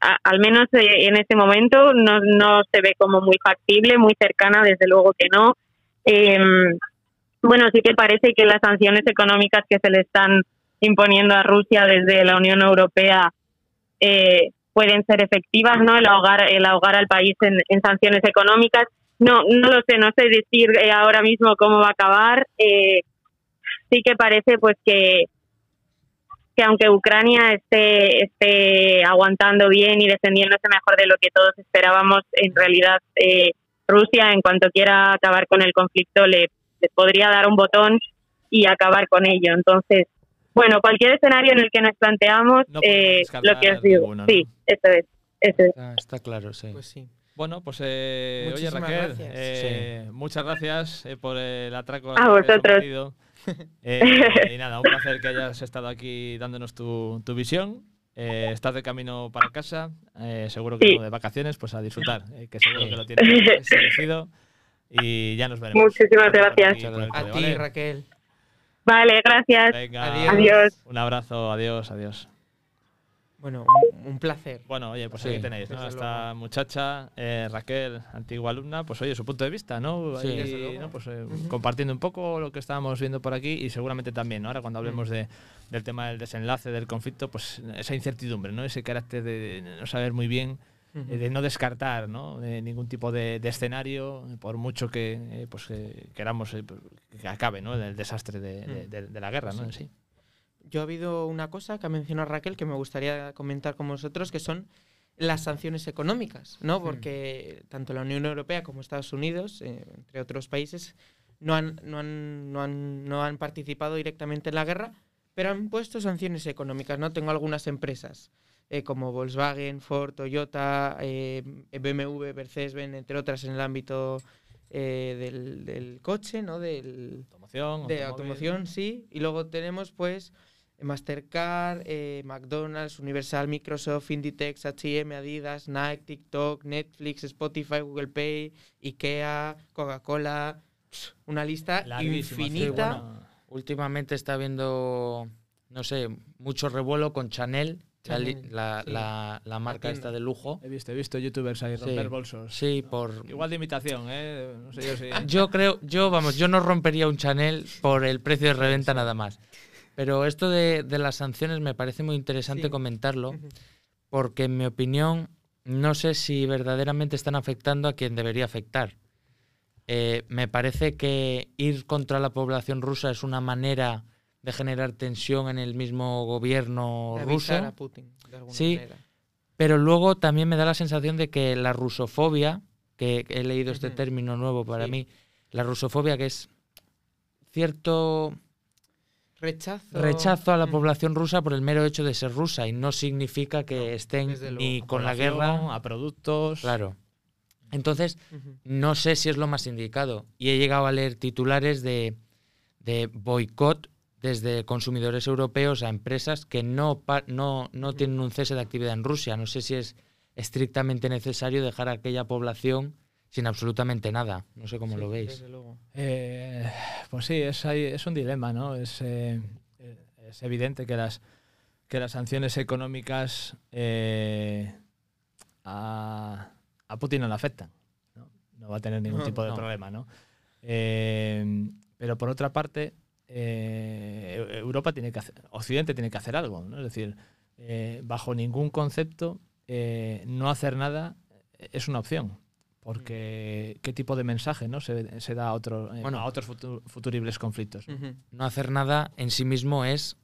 al menos eh, en este momento no, no se ve como muy factible, muy cercana, desde luego que no. Em, bueno, sí que parece que las sanciones económicas que se le están imponiendo a Rusia desde la Unión Europea eh, pueden ser efectivas, ¿no? El ahogar, el ahogar al país en, sanciones económicas. No, no lo sé, no sé decir eh, ahora mismo cómo va a acabar. Eh, sí que parece, pues que que aunque Ucrania esté, esté aguantando bien y defendiéndose mejor de lo que todos esperábamos, en realidad eh, Rusia, en cuanto quiera acabar con el conflicto, le, le podría dar un botón y acabar con ello. Entonces, bueno, cualquier escenario en el que nos planteamos, No eh, lo que os digo, ninguno, ¿no? sí, eso es, eso es. Está, está claro, sí. Pues sí. Bueno, pues eh, oye Raquel, gracias. eh, muchas gracias eh, por el atraco. A que has vosotros. [laughs] Eh, y nada, un placer que hayas estado aquí dándonos tu, tu visión. Eh, estás de camino para casa, eh, seguro que Sí. de vacaciones, pues a disfrutar, eh, que seguro que lo tienes [laughs] elegido. Y ya nos veremos. Muchísimas gracias. A ti, ¿vale? Raquel. Vale, gracias. Venga, Adiós. Adiós. un abrazo, adiós, adiós. Bueno, un, un placer. Bueno, oye, pues Sí, aquí tenéis, ¿no? Esta muchacha, eh, Raquel, antigua alumna, pues oye, su punto de vista, ¿no? Sí. Pues, eh, compartiendo un poco lo que estábamos viendo por aquí y seguramente también, ¿no? Ahora cuando hablemos de, del tema del desenlace del conflicto, pues esa incertidumbre, ¿no? Ese carácter de no saber muy bien, Eh, de no descartar, ¿no? De ningún tipo de, de escenario, por mucho que eh, pues, que queramos eh, que acabe, ¿no? El desastre de, de- Mm. de- de la guerra, ¿no? En sí. Yo ha habido una cosa que ha mencionado Raquel que me gustaría comentar con vosotros, que son las sanciones económicas, ¿no? Porque tanto la Unión Europea como Estados Unidos, eh, entre otros países, no han, no, han, no, han, no han participado directamente en la guerra, pero han puesto sanciones económicas, ¿no? Tengo algunas empresas eh, como Volkswagen, Ford, Toyota, eh, BMW, Mercedes-Benz, entre otras en el ámbito eh, del, del coche, ¿no? Del, Automoción, de automóvil. automoción, sí. Y luego tenemos, pues, Mastercard, eh, McDonald's, Universal, Microsoft, Inditex, H&M, Adidas, Nike, TikTok, Netflix, Spotify, Google Pay, Ikea, Coca-Cola... Una lista Larguísima, sí, infinita. bueno. Últimamente está habiendo, no sé, mucho revuelo con Chanel, la la, sí. la- la marca esta de lujo. He visto, he visto youtubers ahí Sí. romper bolsos. Sí, por... Igual de imitación, ¿eh? No sé yo si... [laughs] Yo creo, yo, vamos, yo no rompería un Chanel por el precio de reventa nada más. Pero esto de, de las sanciones me parece muy interesante Sí. comentarlo, porque en mi opinión no sé si verdaderamente están afectando a quien debería afectar. Eh, me parece que ir contra la población rusa es una manera de generar tensión en el mismo gobierno de ruso. a Putin, de alguna Sí. manera. Pero luego también me da la sensación de que la rusofobia, que he leído este término nuevo para Sí. mí, la rusofobia que es cierto Rechazo. rechazo a la población rusa por el mero hecho de ser rusa y no significa que No, estén ni con la guerra. A productos... Claro. Entonces, no sé si es lo más indicado. Y he llegado a leer titulares de, de boicot desde consumidores europeos a empresas que no, no, no tienen un cese de actividad en Rusia. No sé si es estrictamente necesario dejar a aquella población sin absolutamente nada. No sé cómo Sí, lo veis. desde luego. Eh, pues sí, es, ahí- es un dilema, ¿no? Es, eh, eh, es evidente que las, que las sanciones económicas eh, a, a Putin no le afectan. ¿no? No va a tener ningún No, tipo de no. problema, ¿no? Eh, pero por otra parte, eh, Eu- Europa tiene que hacer, Occidente tiene que hacer algo, ¿no? Es decir, eh, bajo ningún concepto, eh, no hacer nada es una opción. Porque qué tipo de mensaje ¿no? se, se da a, otro- eh, Bueno. a otros futu- futuribles conflictos. No hacer nada en sí mismo es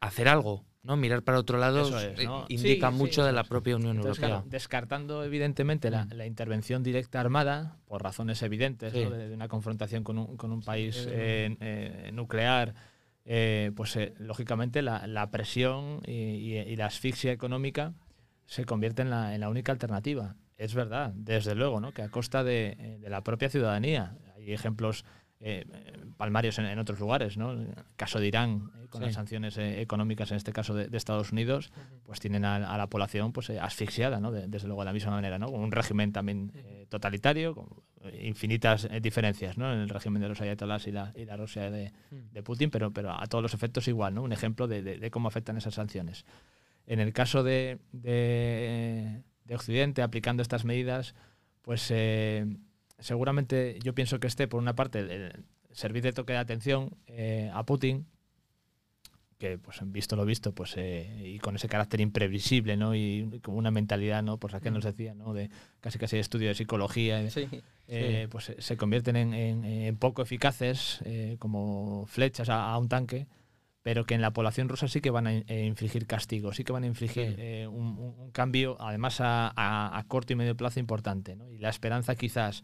hacer algo. ¿No? Mirar para otro lado es, eh, ¿no? indica Sí, mucho de la propia Unión Entonces, Europea. claro, descartando evidentemente la, Mm. la intervención directa armada, por razones evidentes, Sí. ¿no? de, de una confrontación con un, con un país eh, eh, nuclear, eh, pues lógicamente la, la presión y, y- y la asfixia económica se convierte en la, en la única alternativa. Es verdad, desde luego, ¿no? que a costa de, de la propia ciudadanía. Hay ejemplos eh, palmarios en, en otros lugares, ¿no? El caso de Irán, eh, con Sí. las sanciones eh, económicas, en este caso de, de Estados Unidos, pues tienen a, a la población pues, eh, asfixiada, ¿no? De- desde luego de la misma manera, ¿no? Con un régimen también totalitario, con infinitas diferencias, ¿no? En el régimen de los ayatolás y la, y la Rusia de, de Putin, pero, pero a todos los efectos igual, ¿no? Un ejemplo de, cómo afectan esas sanciones. En el caso de, de- de Occidente, aplicando estas medidas, pues seguramente yo pienso que esté, por una parte, el servir de toque de atención eh, a Putin, que pues visto lo visto, pues eh, y con ese carácter imprevisible, ¿no? Y con una mentalidad, ¿no? Pues Raquel nos decía, ¿no? De casi casi estudio de psicología, Sí. eh, pues se- convierten en, en- en poco eficaces eh, como flechas a, a un tanque, pero que en la población rusa sí que van a in- eh, infligir castigos, sí que van a infligir Sí. eh, un, un- un cambio, además a, a- a corto y medio plazo importante. ¿no? Y la esperanza quizás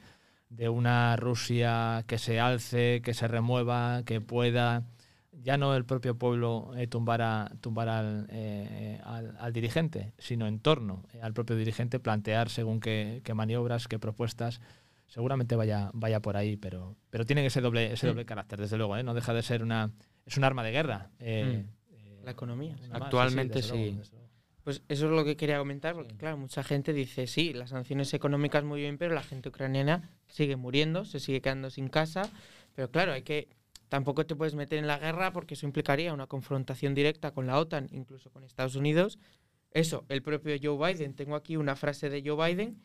de una Rusia que se alce, que se remueva, que pueda ya no el propio pueblo eh, tumbar, a- tumbar al, eh, al- al dirigente, sino en torno eh, al propio dirigente plantear según qué, qué maniobras, qué propuestas. Seguramente vaya, vaya por ahí, pero, pero tiene ese doble, ese Mm. doble carácter, desde luego. ¿eh? No deja de ser una. Es un arma de guerra. eh, eh, La economía. Actualmente desde luego, sí. desde luego. Pues eso es lo que quería comentar, porque Sí. claro, mucha gente dice, sí, las sanciones económicas muy bien, pero la gente ucraniana sigue muriendo, se sigue quedando sin casa, pero claro, hay que tampoco te puedes meter en la guerra porque eso implicaría una confrontación directa con la OTAN, incluso con Estados Unidos. Eso, el propio Joe Biden, tengo aquí una frase de Joe Biden,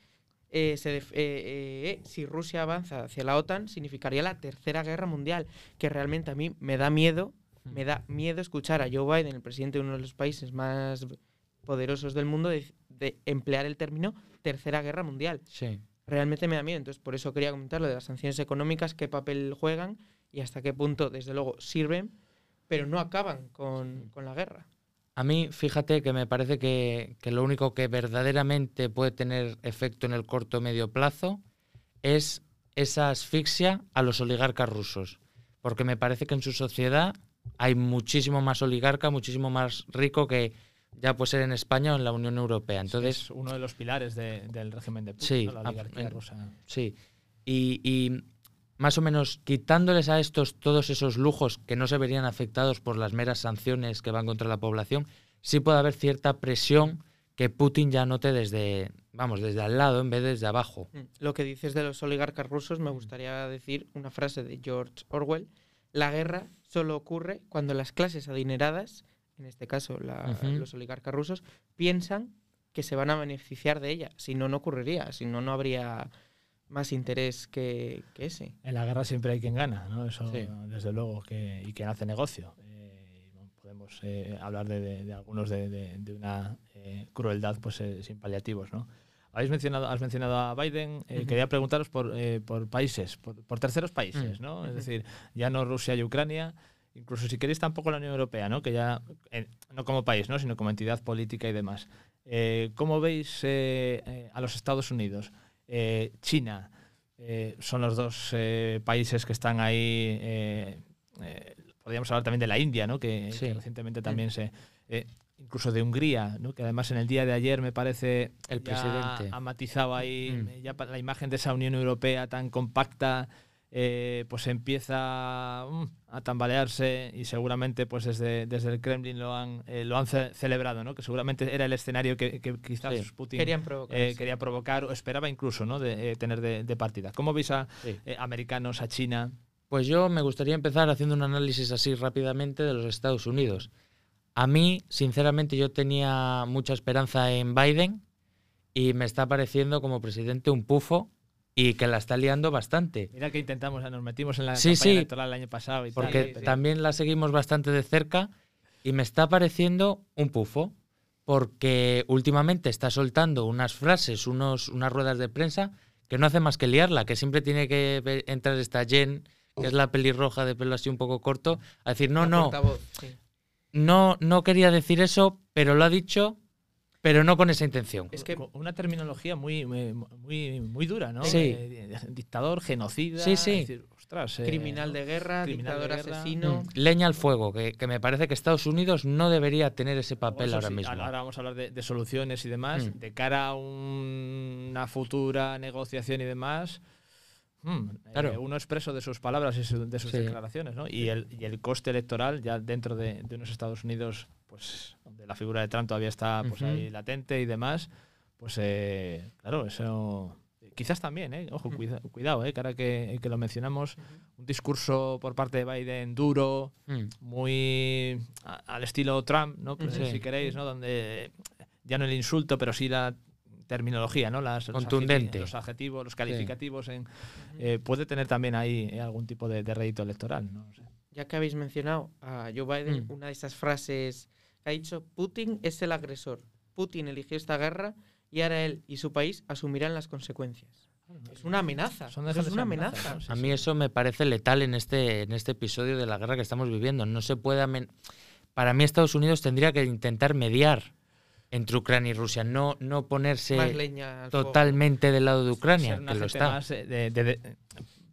eh, se eh, eh, si Rusia avanza hacia la OTAN, significaría la tercera guerra mundial, que realmente a mí me da miedo, me da miedo escuchar a Joe Biden, el presidente de uno de los países más poderosos del mundo, de, de emplear el término tercera guerra mundial. Sí. Realmente me da miedo, entonces por eso quería comentar lo de las sanciones económicas, qué papel juegan y hasta qué punto, desde luego, sirven, pero no acaban con, con la guerra. A mí, fíjate que me parece que, que lo único que verdaderamente puede tener efecto en el corto o medio plazo es esa asfixia a los oligarcas rusos. Porque me parece que en su sociedad hay muchísimo más oligarca, muchísimo más rico que ya puede ser en España o en la Unión Europea. Entonces, es uno de los pilares de- del régimen de Putin, Sí, ¿no? la oligarquía en- rusa. Sí. y, y más o menos quitándoles a estos todos esos lujos que no se verían afectados por las meras sanciones que van contra la población, sí puede haber cierta presión que Putin ya note desde, vamos, desde al lado en vez de desde abajo. Mm. Lo que dices de los oligarcas rusos, me gustaría decir una frase de George Orwell. La guerra solo ocurre cuando las clases adineradas, en este caso la- Ujú. los oligarcas rusos, piensan que se van a beneficiar de ella. Si no, no ocurriría. Si no, no habría más interés que, que ese. En la guerra siempre hay quien gana, ¿no? Eso, Sí. desde luego, que, y quien hace negocio. Eh, podemos eh, hablar de, de- de algunos de, de- de una eh, crueldad pues, eh, sin paliativos, ¿no? Habéis mencionado, has mencionado a Biden. eh, Ujú. Quería preguntaros por, eh, por países, por, por terceros países, Mm. ¿no? Es decir, ya no Rusia y Ucrania, incluso si queréis tampoco la Unión Europea, ¿no? Que ya, eh, no como país, ¿no? Sino como entidad política y demás. Eh, ¿Cómo veis eh, eh, a los Estados Unidos? China, son los dos países que están ahí. podríamos hablar también de la India, ¿no? que, Sí. que recientemente también se. incluso de Hungría, ¿no? que además en el día de ayer me parece. El presidente. Ha matizado ahí Mm. ya la imagen de esa Unión Europea tan compacta. Eh, pues empieza mm, a tambalearse y seguramente pues desde, desde el Kremlin lo han, eh, lo han ce- celebrado, ¿no? que seguramente era el escenario que, que quizás Sí. Putin Querían provocar. eh, sí. quería provocar o esperaba incluso ¿no? de, eh, tener de, de partida. ¿Cómo veis a Sí. eh, americanos, a China? Pues yo me gustaría empezar haciendo un análisis así rápidamente de los Estados Unidos. A mí, sinceramente, yo tenía mucha esperanza en Biden y me está pareciendo como presidente un pufo y que la está liando bastante. Mira que intentamos, nos metimos en la Sí, campaña sí. electoral el año pasado y Porque tal, pero- también la seguimos bastante de cerca y me está pareciendo un pufo. Porque últimamente está soltando unas frases, unos, unas ruedas de prensa que no hace más que liarla, que siempre tiene que entrar esta Jen, que es la pelirroja de pelo así un poco corto, a decir, no, no, no, no quería decir eso, pero lo ha dicho, pero no con esa intención. Es que una terminología muy, muy, muy, muy dura, ¿no? Sí. Eh, dictador, genocida. Sí, sí. decir, ostras, eh, criminal de guerra, criminal de guerra. asesino. Mm, Leña al fuego, que, que me parece que Estados Unidos no debería tener ese papel Eso ahora sí, mismo. Ahora vamos a hablar de, de soluciones y demás. Mm. De cara a un- una futura negociación y demás. mm, eh, Claro. uno expreso de sus palabras y su- de sus Sí. declaraciones, ¿no? Y el, y el coste electoral ya dentro de, de unos Estados Unidos, pues donde la figura de Trump todavía está pues, ahí latente y demás, pues eh, claro, eso quizás también, ¿eh? Ojo, cuida- cuidado, ¿eh? Que ahora que, que lo mencionamos, un discurso por parte de Biden duro, Mm, muy a- al estilo Trump, ¿no? Pues, Sí. Si queréis, ¿no? Donde ya no el insulto, pero sí la terminología, ¿no? Las, Contundente. Los adjetivos, los calificativos, en, eh, puede tener también ahí eh, algún tipo de, de rédito electoral, ¿no? Sé. Ya que habéis mencionado a Joe Biden, Mm. una de esas frases ha dicho, Putin es el agresor. Putin eligió esta guerra y ahora él y su país asumirán las consecuencias. Es una amenaza. Son es una amenaza. A mí eso me parece letal en este, en este episodio de la guerra que estamos viviendo. No se puede... amen- Para mí Estados Unidos tendría que intentar mediar entre Ucrania y Rusia, no, no ponerse totalmente del lado de Ucrania, que lo está. más eh, de- de- de-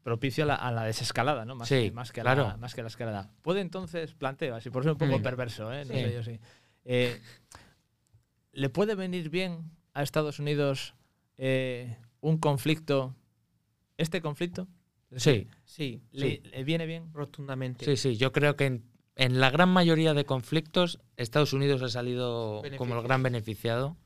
propicio a la, a la desescalada, ¿no? Más, Sí, que, más, que a claro. la, más que a la escalada. Puede entonces, planteo, así por ser un poco Mm. perverso, ¿eh? No Sí. sé yo sí. Eh, ¿Le puede venir bien a Estados Unidos eh, un conflicto, este conflicto? Es Sí, Sí, ¿le, le viene bien? rotundamente. sí, sí. Yo creo que en, en la gran mayoría de conflictos Estados Unidos ha salido como el gran beneficiado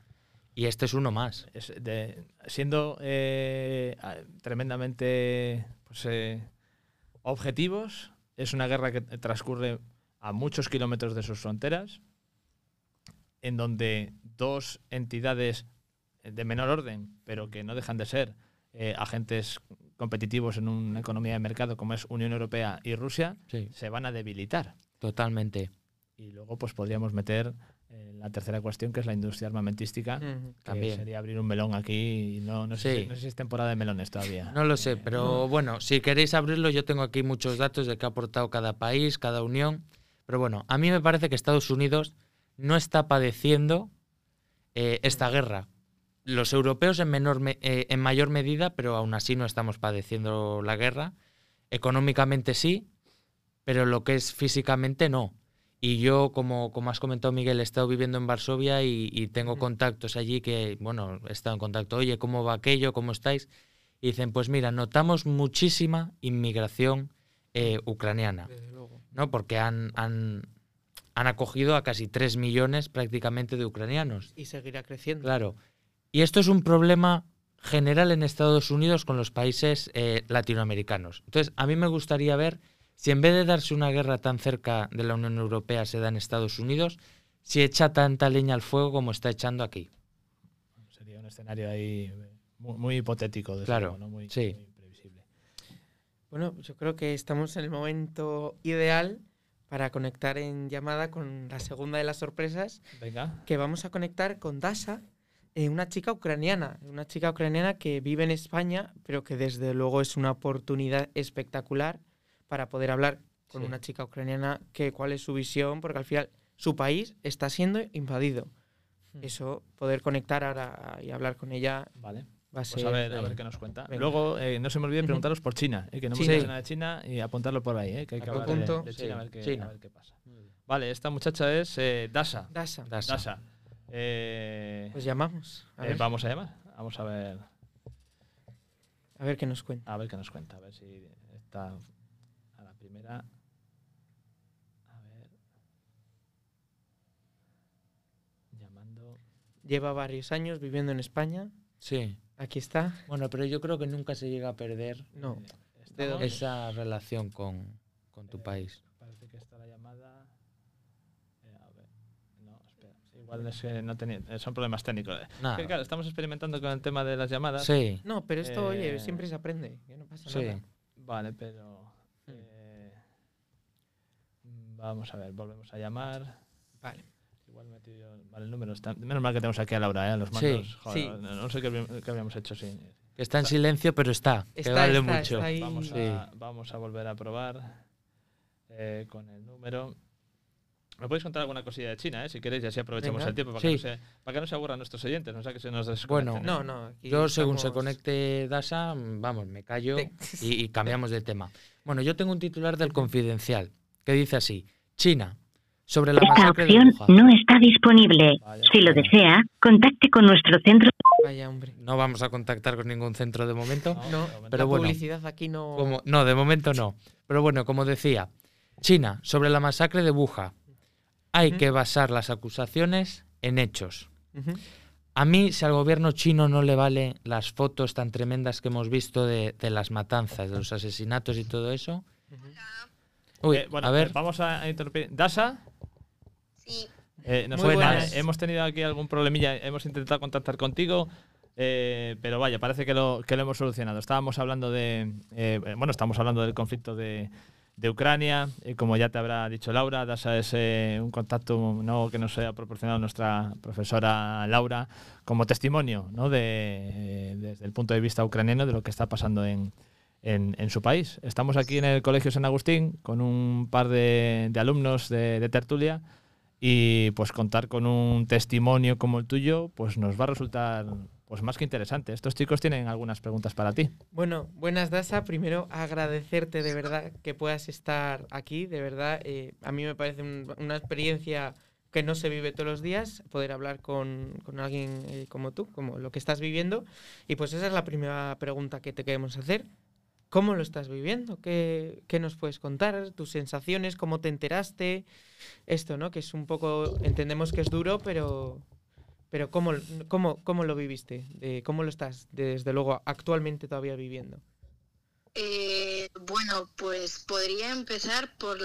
y este es uno más. Es de- siendo eh, tremendamente eh, objetivos, es una guerra que transcurre a muchos kilómetros de sus fronteras, en donde dos entidades de menor orden, pero que no dejan de ser eh, agentes competitivos en una economía de mercado como es Unión Europea y Rusia, Sí, se van a debilitar. totalmente. Y luego pues podríamos meter eh, la tercera cuestión, que es la industria armamentística, que También. sería abrir un melón aquí y no, no, sé, Sí. si, no sé si es temporada de melones todavía. No lo sé, pero bueno, si queréis abrirlo, yo tengo aquí muchos datos de qué ha aportado cada país, cada unión. Pero bueno, a mí me parece que Estados Unidos no está padeciendo eh, esta guerra. Los europeos en, menor me- eh, en mayor medida, pero aún así no estamos padeciendo la guerra. Económicamente sí, pero lo que es físicamente no. Y yo, como, como has comentado, Miguel, he estado viviendo en Varsovia y, y tengo contactos allí que, bueno, he estado en contacto, oye, ¿cómo va aquello? ¿Cómo estáis? y dicen, pues mira, notamos muchísima inmigración eh, ucraniana, Desde luego. ¿no? Porque han, han, han acogido a casi 3 millones prácticamente de ucranianos. Y seguirá creciendo. Claro. Y esto es un problema general en Estados Unidos con los países eh, latinoamericanos. Entonces, a mí me gustaría ver si en vez de darse una guerra tan cerca de la Unión Europea se da en Estados Unidos, si echa tanta leña al fuego como está echando aquí. Sería un escenario ahí eh, muy, muy hipotético, desde Claro, luego, ¿no? muy, sí. muy imprevisible. Bueno, yo creo que estamos en el momento ideal para conectar en llamada con la segunda de las sorpresas, Venga. que vamos a conectar con Dasha, eh, una chica ucraniana, una chica ucraniana que vive en España, pero que desde luego es una oportunidad espectacular para poder hablar con Sí. una chica ucraniana que cuál es su visión, porque al final su país está siendo invadido. Hmm. Eso, poder conectar ahora y hablar con ella Vale. va a ser... Pues a ver, a ver qué nos cuenta. venga. Luego, eh, no se me olvide Ujú. preguntaros por China, eh, que no hemos Sí. dicho nada de China y apuntarlo por ahí, eh, que hay que hablar de, Apunto. de Sí, China, a ver qué, China. a ver qué pasa. Vale, esta muchacha es eh, Dasha. Dasha. Dasha. Dasha. Eh, Pues llamamos. A eh, ver, vamos a llamar. Vamos a ver, a ver qué nos cuenta. a ver qué nos cuenta. A ver si está a ver. Llamando. Lleva varios años viviendo en España. Sí. Aquí está. Bueno, pero yo creo que nunca se llega a perder No. Eh, esa relación con, con tu Eh, país. Parece que está la llamada. Eh, a ver. No, espera. Igual es que no tenía, son problemas técnicos. Nada. que, claro, estamos experimentando con el tema de las llamadas. Sí, No, pero esto, oye, siempre se aprende. Que no pasa sí. nada. Vale, pero. Vamos a ver, volvemos a llamar. Vale. Igual me tiro yo- Vale, el número está. Menos mal que tenemos aquí a Laura, ¿eh? Los Sí, mandos. Joder, sí. No, no sé qué, habríamos hecho sin. Que está en silencio, pero está. que vale está, mucho. está. Vamos Sí. a, vamos a volver a probar eh, con el número. ¿Me podéis contar alguna cosilla de China, eh? si queréis, y así aprovechamos Venga. el tiempo para, Sí. que no se, para que no se aburran nuestros oyentes, no sea que se nos Bueno. No, no. Yo, según se conecte Dasa, vamos, me callo y cambiamos de tema. Bueno, yo tengo un titular del Confidencial que dice así: China, sobre la Esta masacre de opción no está disponible. Vaya, Si lo vaya. desea, contacte con nuestro centro. Vaya, hombre. No vamos a contactar con ningún centro de momento. No, No, de momento pero la bueno. publicidad aquí no. Como, no, de momento no. Pero bueno, como decía, China, sobre la masacre de Wuhan. Hay que basar las acusaciones en hechos. A mí, si al gobierno chino no le vale las fotos tan tremendas que hemos visto de, de las matanzas, de los asesinatos y todo eso. Uy, Eh, bueno, a ver, eh, vamos a interrumpir. Dasa, Sí, eh, nos Muy suena, buenas. eh, hemos tenido aquí algún problemilla, hemos intentado contactar contigo, eh, pero vaya, parece que lo, que lo hemos solucionado. Estábamos hablando de, eh, bueno, estamos hablando del conflicto de, de Ucrania, y como ya te habrá dicho Laura, Dasa es eh, un contacto nuevo que nos ha proporcionado nuestra profesora Laura como testimonio, ¿no? de, eh, desde el punto de vista ucraniano de lo que está pasando en, en, en su país. Estamos aquí en el Colegio San Agustín con un par de, de alumnos de, de tertulia y pues contar con un testimonio como el tuyo pues nos va a resultar pues más que interesante. Estos chicos tienen algunas preguntas para ti. Bueno, buenas Dasa. Primero agradecerte de verdad que puedas estar aquí. De verdad, eh, a mí me parece un- una experiencia que no se vive todos los días, poder hablar con, con alguien eh, como tú, como lo que estás viviendo. Y pues esa es la primera pregunta que te queremos hacer. ¿Cómo lo estás viviendo? ¿Qué, qué nos puedes contar? ¿Tus sensaciones? ¿Cómo te enteraste? Esto, ¿no? Que es un poco, entendemos que es duro, pero, pero ¿cómo, cómo, cómo lo viviste? ¿Cómo lo estás, desde luego, actualmente todavía viviendo? eh, bueno, pues podría empezar por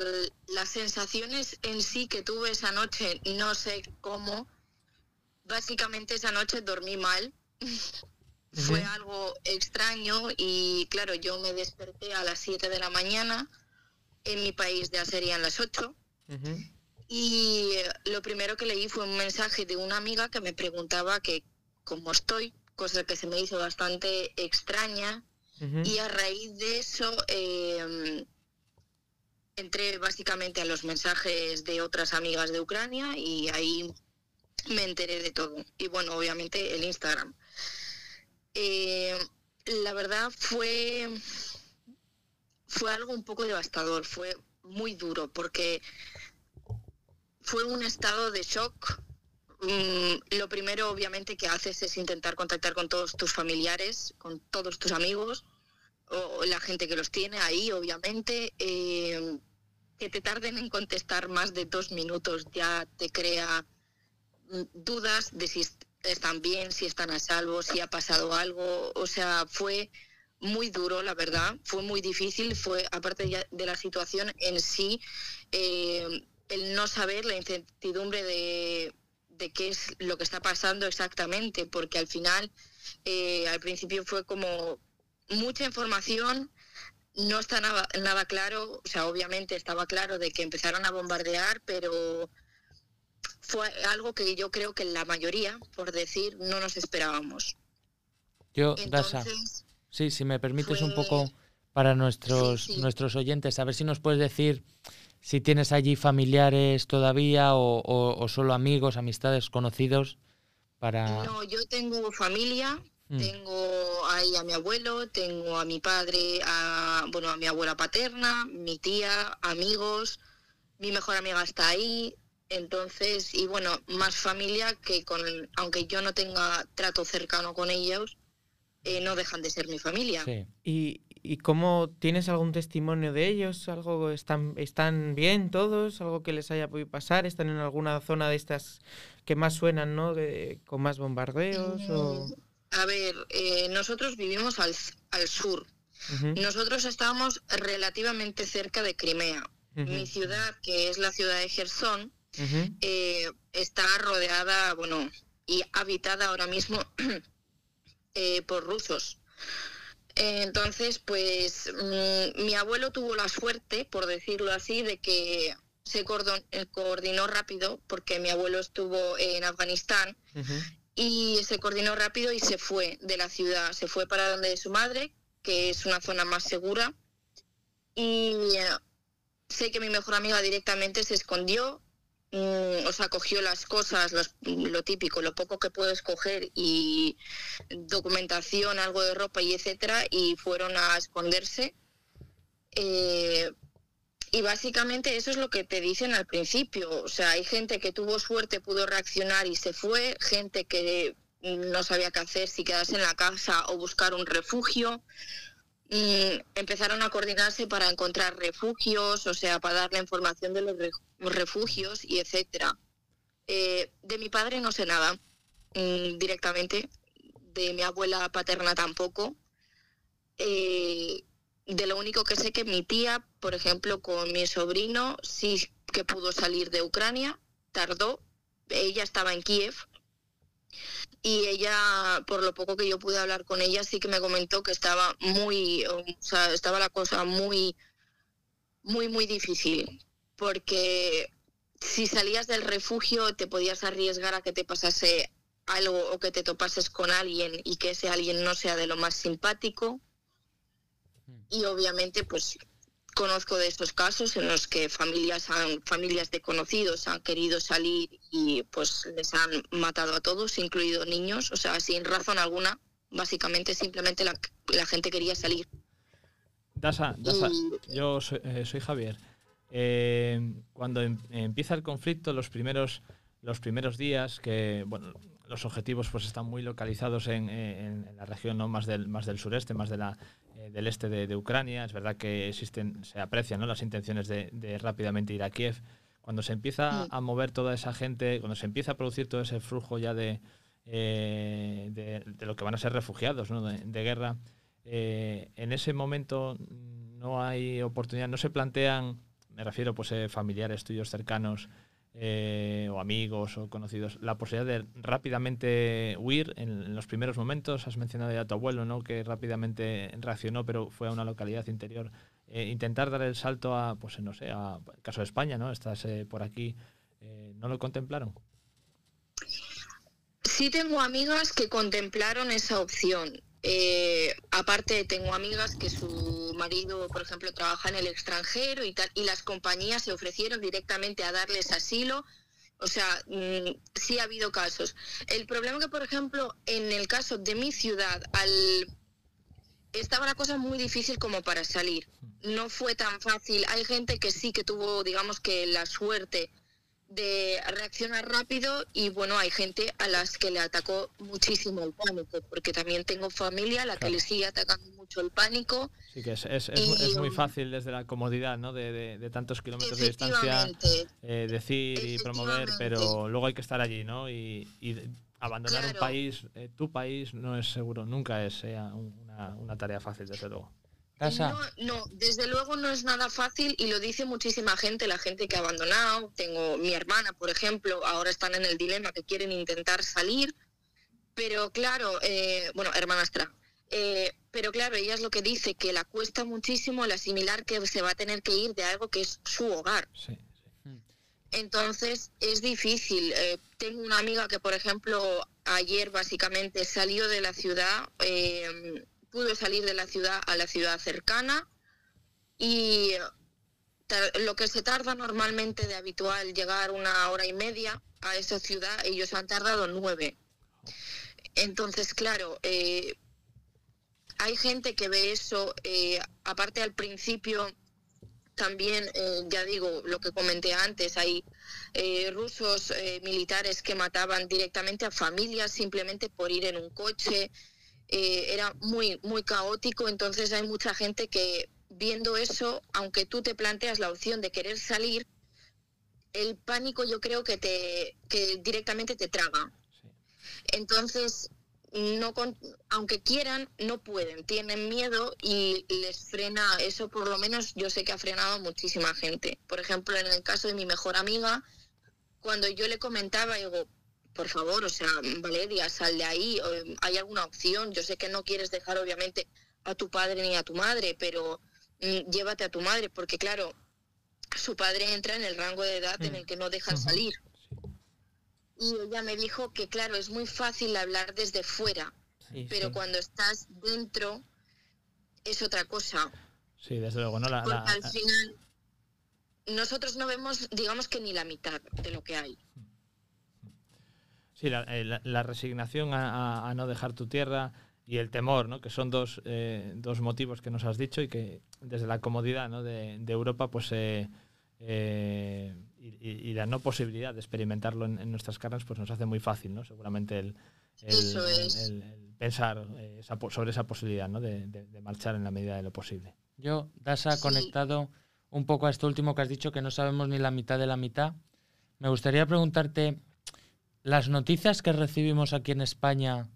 las sensaciones en sí que tuve esa noche, no sé cómo. Básicamente esa noche dormí mal. [laughs] Fue algo extraño y claro, yo me desperté a las 7 de la mañana. En mi país ya serían las 8. Ujú, Y eh, lo primero que leí fue un mensaje de una amiga que me preguntaba que cómo estoy, cosa que se me hizo bastante extraña. Y a raíz de eso eh, entré básicamente a los mensajes de otras amigas de Ucrania y ahí me enteré de todo. Y bueno, obviamente el Instagram. Eh, la verdad fue, fue algo un poco devastador, fue muy duro porque fue un estado de shock mm, lo primero obviamente que haces es intentar contactar con todos tus familiares, con todos tus amigos o la gente que los tiene ahí, obviamente. Eh, que te tarden en contestar más de dos minutos ya te crea mm, dudas de si están bien, si están a salvo, si ha pasado algo. O sea, fue muy duro, la verdad. Fue muy difícil. Fue, aparte de la situación en sí, eh, el no saber, la incertidumbre de, de qué es lo que está pasando exactamente, porque al final, eh, al principio fue como mucha información, no está nada, nada claro, o sea, obviamente estaba claro de que empezaron a bombardear, pero fue algo que yo creo que la mayoría, por decir, no nos esperábamos. Yo, Dasa, Entonces, sí, si me permites un poco para nuestros, Sí, sí. nuestros oyentes, a ver si nos puedes decir si tienes allí familiares todavía o, o- o solo amigos, amistades, conocidos para... no, yo tengo familia, Mm. tengo ahí a mi abuelo, tengo a mi padre, a, bueno, a mi abuela paterna, mi tía, amigos, mi mejor amiga está ahí, entonces, y bueno, más familia que con, aunque yo no tenga trato cercano con ellos, eh, no dejan de ser mi familia. Sí. ¿Y, y cómo tienes algún testimonio de ellos? ¿Algo están, están bien todos? ¿Algo que les haya podido pasar? ¿Están en alguna zona de estas que más suenan, ¿no? De- con más bombardeos o... Mm, A ver, eh, nosotros vivimos al, al sur. Nosotros estábamos relativamente cerca de Crimea. Mi ciudad, que es la ciudad de Gerson, eh, está rodeada, bueno, y habitada ahora mismo [clears throat] eh, por rusos. Entonces, pues mm, mi abuelo tuvo la suerte, por decirlo así, de que se cordon- eh, coordinó rápido, porque mi abuelo estuvo en Afganistán y se coordinó rápido y se fue de la ciudad, se fue para donde su madre, que es una zona más segura. Y eh, sé que mi mejor amiga directamente se escondió, mm, o sea, cogió las cosas, lo típico, lo poco que puedes coger y documentación, algo de ropa y etcétera, y fueron a esconderse. Eh, y básicamente eso es lo que te dicen al principio. O sea, hay gente que tuvo suerte, pudo reaccionar y se fue, gente que no sabía qué hacer, si quedarse en la casa o buscar un refugio. Mm, empezaron a coordinarse para encontrar refugios, o sea, para dar la información de los re- refugios y etcétera. Eh, de mi padre no sé nada mm, directamente, de mi abuela paterna tampoco. Eh, de lo único que sé que mi tía, por ejemplo, con mi sobrino, sí que pudo salir de Ucrania, tardó, ella estaba en Kiev y ella, por lo poco que yo pude hablar con ella, sí que me comentó que estaba muy, o sea, estaba la cosa muy, muy, muy difícil, porque si salías del refugio te podías arriesgar a que te pasase algo o que te topases con alguien y que ese alguien no sea de lo más simpático. Y obviamente, pues conozco de estos casos en los que familias han, familias de conocidos han querido salir y pues les han matado a todos, incluido niños, o sea, sin razón alguna. Básicamente, simplemente la, la gente quería salir. Dasa, Dasa, Y- yo soy, eh, soy Javier. Eh, cuando em- empieza el conflicto, los primeros, los primeros días, que bueno, los objetivos pues están muy localizados en, en- en la región ¿no? más, del, más del sureste, más de la, eh, del este de, de Ucrania. Es verdad que existen, se aprecian ¿no? las intenciones de, de rápidamente ir a Kiev. Cuando se empieza a mover toda esa gente, cuando se empieza a producir todo ese flujo ya de, eh, de, de lo que van a ser refugiados ¿no? de, guerra, eh, en ese momento no hay oportunidad, no se plantean, me refiero pues familiares tuyos cercanos eh, o amigos o conocidos, la posibilidad de rápidamente huir en, los primeros momentos. Has mencionado ya a tu abuelo, ¿no? que rápidamente reaccionó, pero fue a una localidad interior. Eh, intentar dar el salto a, pues no sé, a el caso de España, ¿no? Estás eh, por aquí, eh, ¿no lo contemplaron? Sí tengo amigas que contemplaron esa opción. Eh, aparte tengo amigas que su marido, por ejemplo, trabaja en el extranjero y tal, y las compañías se ofrecieron directamente a darles asilo. O sea, mm, sí ha habido casos. El problema que, por ejemplo, en el caso de mi ciudad, al estaba la cosa muy difícil como para salir. No fue tan fácil. Hay gente que sí que tuvo, digamos que la suerte de reaccionar rápido y bueno, hay gente a las que le atacó muchísimo el pánico, porque también tengo familia a la que le sigue atacando mucho el pánico. Sí, que es, es, es, Y, es muy um, fácil desde la comodidad ¿no? de, de- de tantos kilómetros de distancia eh, decir y promover, pero luego hay que estar allí, ¿no? Y, y abandonar un país, eh, tu país, no es seguro, nunca es eh, una, una tarea fácil, desde luego. No, no, desde luego no es nada fácil y lo dice muchísima gente, la gente que ha abandonado. Tengo mi hermana, por ejemplo, ahora están en el dilema que quieren intentar salir, pero claro, eh, bueno, hermanastra. Eh, pero claro, ella es lo que dice, que la cuesta muchísimo el asimilar que se va a tener que ir de algo que es su hogar. Sí, Entonces es difícil. Eh, tengo una amiga que, por ejemplo, ayer básicamente salió de la ciudad, pudo salir de la ciudad a la ciudad cercana y lo que se tarda normalmente de habitual llegar una hora y media a esa ciudad, ellos han tardado nueve. Entonces, claro, eh, hay gente que ve eso, eh, aparte al principio también, eh, ya digo, lo que comenté antes, hay rusos militares que mataban directamente a familias simplemente por ir en un coche. Eh, era muy, muy caótico, entonces hay mucha gente que viendo eso, aunque tú te planteas la opción de querer salir, el pánico yo creo que te que directamente te traga. sí. Entonces, no con- aunque quieran, no pueden, tienen miedo y les frena, eso por lo menos yo sé que ha frenado a muchísima gente. Por ejemplo, en el caso de mi mejor amiga, cuando yo le comentaba, digo, por favor, o sea, Valeria, sal de ahí, o, hay alguna opción, yo sé que no quieres dejar obviamente a tu padre ni a tu madre, pero mm, llévate a tu madre, porque claro, su padre entra en el rango de edad en el que no dejan salir. Y ella me dijo que, claro, es muy fácil hablar desde fuera, Sí, pero sí. cuando estás dentro es otra cosa. Sí, desde luego, ¿no? La- Porque la- al final nosotros no vemos, digamos que ni la mitad de lo que hay. Sí, la, eh, la- la resignación a, a- a no dejar tu tierra y el temor, ¿no? que son dos, eh, dos motivos que nos has dicho y que desde la comodidad ¿no? de, de Europa pues, eh, eh, y, la no posibilidad de experimentarlo en, en nuestras carnes pues nos hace muy fácil, ¿no? seguramente el, el- Eso es. el- el pensar eh, esa sobre esa posibilidad ¿no? de, de- de marchar en la medida de lo posible. yo, Dasa, Sí. conectado un poco a esto último que has dicho, que no sabemos ni la mitad de la mitad, me gustaría preguntarte, ¿las noticias que recibimos aquí en España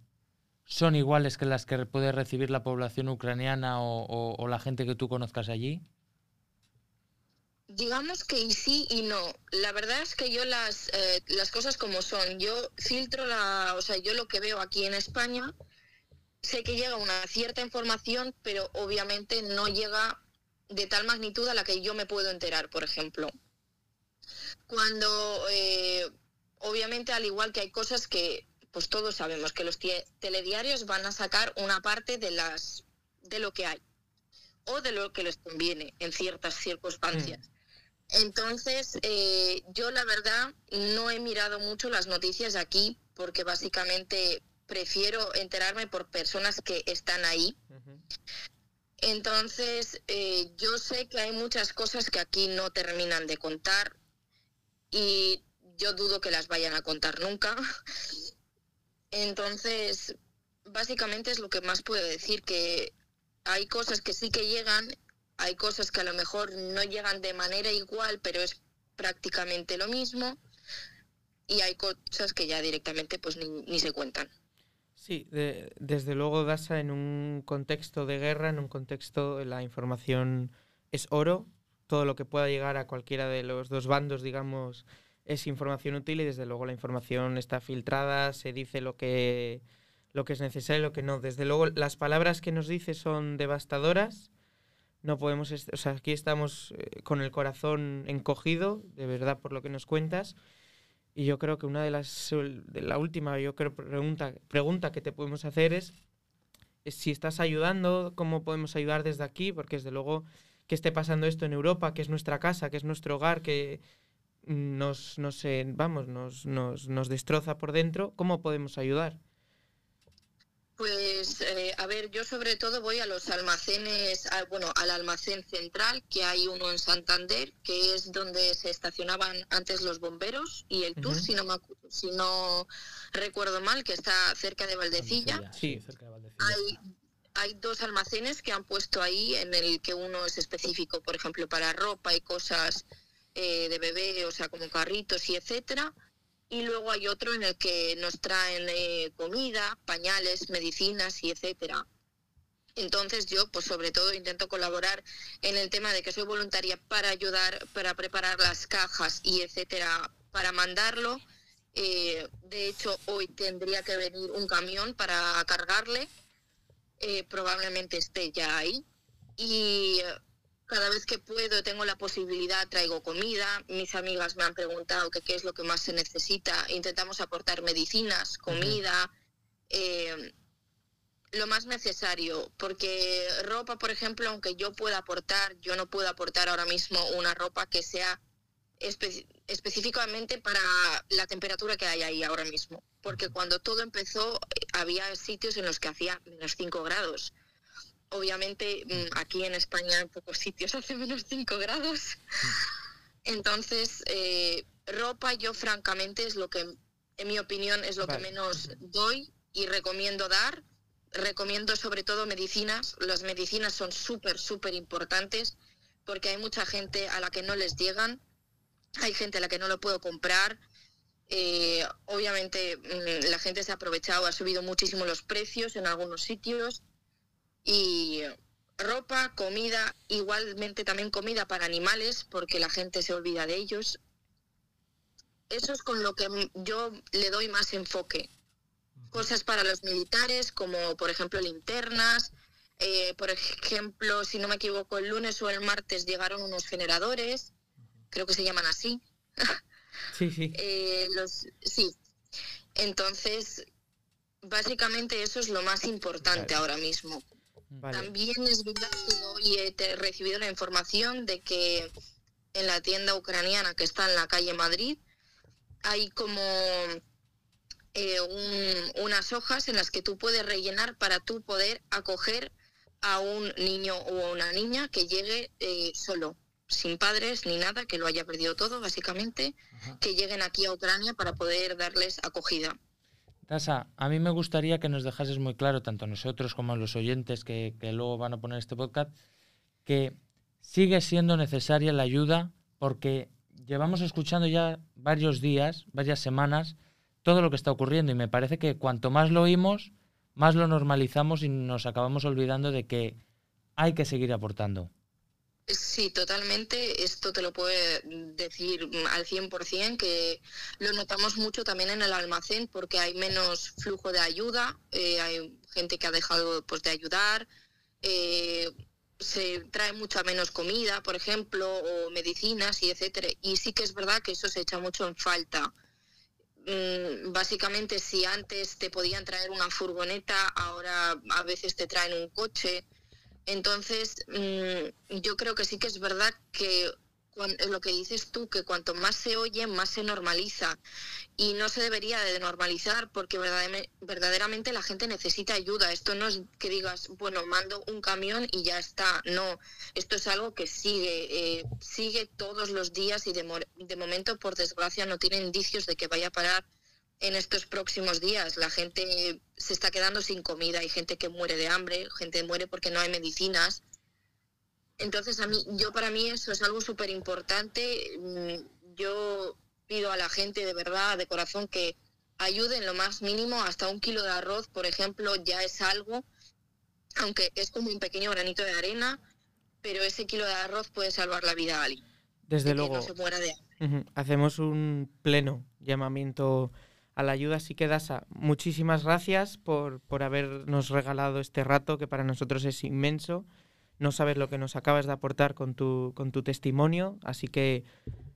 son iguales que las que puede recibir la población ucraniana o, la gente que tú conozcas allí? Digamos que sí y no. La verdad es que yo las, eh, las cosas como son, yo filtro la, o sea, yo lo que veo aquí en España, sé que llega una cierta información, pero obviamente no llega de tal magnitud a la que yo me puedo enterar, por ejemplo. Cuando, eh, obviamente, al igual que hay cosas que, pues todos sabemos que los telediarios van a sacar una parte de las, de lo que hay o de lo que les conviene en ciertas circunstancias. Entonces, eh, yo la verdad no he mirado mucho las noticias aquí porque básicamente prefiero enterarme por personas que están ahí. Entonces, eh, yo sé que hay muchas cosas que aquí no terminan de contar y yo dudo que las vayan a contar nunca. Entonces, básicamente es lo que más puedo decir, que hay cosas que sí que llegan, hay cosas que a lo mejor no llegan de manera igual, pero es prácticamente lo mismo, y hay cosas que ya directamente pues ni, ni se cuentan. Sí, de- desde luego, Dasa, en un contexto de guerra, en un contexto, la información es oro. Todo lo que pueda llegar a cualquiera de los dos bandos, digamos, es información útil y desde luego la información está filtrada, se dice lo que, lo que es necesario y lo que no. Desde luego, las palabras que nos dice son devastadoras. No podemos, o aquí estamos eh, con el corazón encogido, de verdad, por lo que nos cuentas. Y yo creo que una de las, de la última, yo creo, pregunta, pregunta que te podemos hacer es si estás ayudando, cómo podemos ayudar desde aquí, porque desde luego que esté pasando esto en Europa, que es nuestra casa, que es nuestro hogar, que nos, nos eh, vamos, nos, nos, nos destroza por dentro, ¿cómo podemos ayudar? Pues eh, a ver, yo sobre todo voy a los almacenes, a- bueno, al almacén central, que hay uno en Santander, que es donde se estacionaban antes los bomberos, y el TUR, si, no me si no recuerdo mal, que está cerca de Valdecilla. Sí. cerca de Valdecilla. Hay, hay dos almacenes que han puesto ahí, en el que uno es específico, por ejemplo, para ropa y cosas eh, de bebé, o sea, como carritos y etcétera. Y luego hay otro en el que nos traen eh, comida, pañales, medicinas y etcétera. Entonces yo, pues sobre todo, intento colaborar en el tema de que soy voluntaria para ayudar, para preparar las cajas y etcétera, para mandarlo. Eh, de hecho, hoy tendría que venir un camión para cargarle. Probablemente esté ya ahí. Y cada vez que puedo, tengo la posibilidad, traigo comida. Mis amigas me han preguntado que qué es lo que más se necesita. Intentamos aportar medicinas, comida, eh, lo más necesario. Porque ropa, por ejemplo, aunque yo pueda aportar, yo no puedo aportar ahora mismo una ropa que sea espe- específicamente para la temperatura que hay ahí ahora mismo. Porque cuando todo empezó, eh, había sitios en los que hacía menos 5 grados. Obviamente, mm, aquí en España en pocos sitios [laughs] hace menos 5 grados. Entonces, eh, ropa yo francamente es lo que, en mi opinión, es lo Vale. que menos doy y recomiendo dar. Recomiendo sobre todo medicinas. Las medicinas son súper, súper importantes porque hay mucha gente a la que no les llegan. Hay gente a la que no lo puedo comprar. Eh, obviamente mm, la gente se ha aprovechado, ha subido muchísimo los precios en algunos sitios. Y ropa, comida, igualmente también comida para animales, porque la gente se olvida de ellos. Eso es con lo que yo le doy más enfoque. Cosas para los militares, como por ejemplo linternas. eh, por ejemplo, si no me equivoco, el lunes o el martes llegaron unos generadores, creo que se llaman así. [laughs] Sí, sí. Eh, los, sí. Entonces, básicamente eso es lo más importante Vale. ahora mismo. Vale. También es verdad que hoy he te- recibido la información de que en la tienda ucraniana que está en la calle Madrid hay como eh, un- unas hojas en las que tú puedes rellenar para tú poder acoger a un niño o a una niña que llegue eh, solo, sin padres ni nada, que lo haya perdido todo básicamente, Ajá. que lleguen aquí a Ucrania para poder darles acogida. Tasa, a mí me gustaría que nos dejases muy claro, tanto a nosotros como a los oyentes que, que luego van a poner este podcast, que sigue siendo necesaria la ayuda porque llevamos escuchando ya varios días, varias semanas, todo lo que está ocurriendo y me parece que cuanto más lo oímos, más lo normalizamos y nos acabamos olvidando de que hay que seguir aportando. Sí, totalmente. Esto te lo puedo decir al 100%, que lo notamos mucho también en el almacén porque hay menos flujo de ayuda, eh, hay gente que ha dejado pues, de ayudar, eh, se trae mucha menos comida, por ejemplo, o medicinas y etcétera. Y sí que es verdad que eso se echa mucho en falta. Mm, Básicamente, si antes te podían traer una furgoneta, ahora a veces te traen un coche. Entonces, mm, yo creo que sí que es verdad que lo que dices tú, que cuanto más se oye, más se normaliza. Y no se debería de normalizar porque verdaderamente la gente necesita ayuda. Esto no es que digas, bueno, mando un camión y ya está. No, esto es algo que sigue, eh, sigue todos los días y de, de momento, por desgracia, no tiene indicios de que vaya a parar en estos próximos días. La gente se está quedando sin comida, hay gente que muere de hambre, gente muere porque no hay medicinas. Entonces, a mí, yo para mí eso es algo súper importante. Mm, Yo pido a la gente de verdad, de corazón, que ayuden lo más mínimo, hasta un kilo de arroz, por ejemplo, ya es algo, aunque es como un pequeño granito de arena, pero ese kilo de arroz puede salvar la vida a alguien. Desde que luego. no se muera de hambre. Ujú, Hacemos un pleno llamamiento a la ayuda. Así que, Dasa, muchísimas gracias por, por habernos regalado este rato que para nosotros es inmenso. No sabes lo que nos acabas de aportar con tu, con tu testimonio. Así que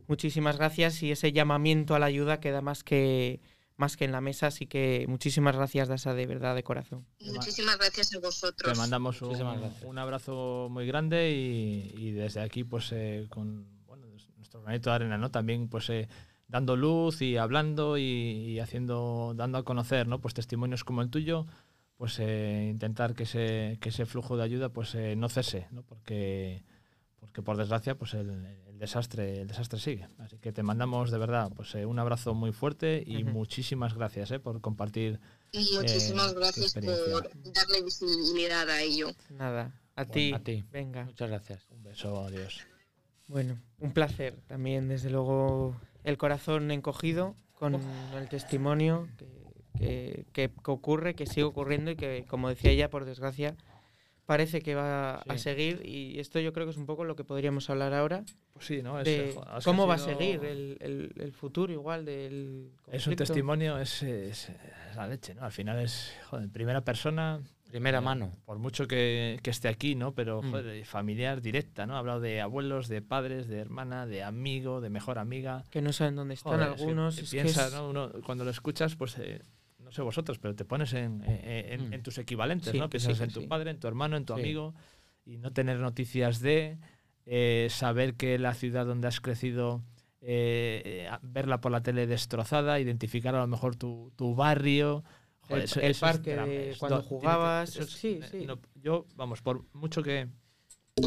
muchísimas gracias y ese llamamiento a la ayuda queda más que, más que en la mesa. Así que muchísimas gracias, Dasa, de verdad, de corazón. Muchísimas gracias a vosotros. Te mandamos un, un abrazo muy grande y, y desde aquí, pues, eh, con bueno, nuestro granito de arena, ¿no? También, pues, eh, dando luz y hablando y, y haciendo, dando a conocer, ¿no? Pues testimonios como el tuyo pues eh, intentar que ese, que ese flujo de ayuda pues eh, no cese, ¿no? Porque, porque por desgracia pues el, el desastre el desastre sigue. Así que te mandamos de verdad pues eh, un abrazo muy fuerte y muchísimas gracias eh, por compartir. Muchísimas Eh, tu gracias por darle visibilidad a ello. Nada, a Bueno, ti. a ti. Venga. Muchas gracias. Un beso, adiós. Bueno, un placer también, desde luego, el corazón encogido con el testimonio que, que- ocurre, que sigue ocurriendo y que, como decía ella, por desgracia, parece que va a seguir. Y esto yo creo que es un poco lo que podríamos hablar ahora, Pues sí, ¿no? De es cómo va a seguir el, el- el futuro igual del Es un testimonio, es, es- es la leche, ¿no? Al final es, joder, en primera persona, Primera Eh, mano. por mucho que, que esté aquí, ¿no? Pero Mm. joder, familiar directa, ¿no? Ha hablado de abuelos, de padres, de hermana, de amigo, de mejor amiga. Que no saben dónde están Joder, es que algunos. es que piensa, es- ¿no? Uno, cuando lo escuchas, pues eh, no sé vosotros, pero te pones en, eh, en- Mm. en tus equivalentes, Sí, ¿no? Piensas sí, en tu sí. padre, en tu hermano, en tu Sí. amigo y no tener noticias de eh, saber que la ciudad donde has crecido eh, eh, verla por la tele destrozada, identificar a lo mejor tu, tu barrio. El- eso- el eso es parque de cuando tiene jugabas, eso sí, eh, sí. no, yo, vamos, por mucho que,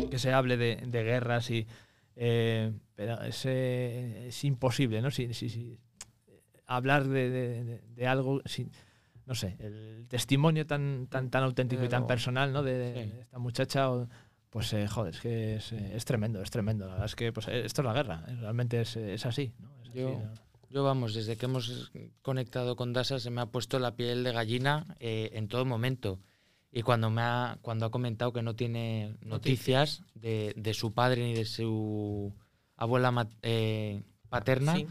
que se hable de, de guerras y... eh, pero es, eh, es imposible, ¿no? Si, si- si- hablar de, de- algo sin... No sé, el testimonio tan, tan, tan auténtico y tan personal ¿no? de, esta muchacha, pues eh, joder, es que es, eh, es tremendo, es tremendo. La verdad es que pues, eh, esto es la guerra, eh, realmente es, es así. ¿no? Es así, Yo- ¿no? Yo, vamos, desde que hemos conectado con Dasa se me ha puesto la piel de gallina eh, en todo momento. Y cuando, me ha, cuando ha comentado que no tiene noticias de, de su padre ni de su abuela eh, paterna, Sí.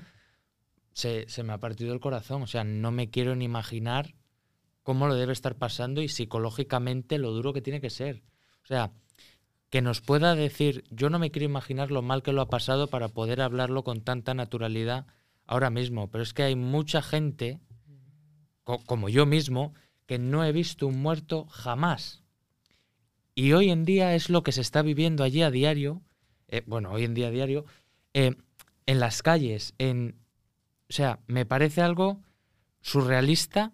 se, se me ha partido el corazón. O sea, no me quiero ni imaginar cómo lo debe estar pasando y psicológicamente lo duro que tiene que ser. O sea, que nos pueda decir, yo no me quiero imaginar lo mal que lo ha pasado para poder hablarlo con tanta naturalidad ahora mismo, pero es que hay mucha gente, co- como yo mismo, que no he visto un muerto jamás. Y hoy en día es lo que se está viviendo allí a diario, eh, bueno, hoy en día a diario, eh, en las calles, en... O sea, me parece algo surrealista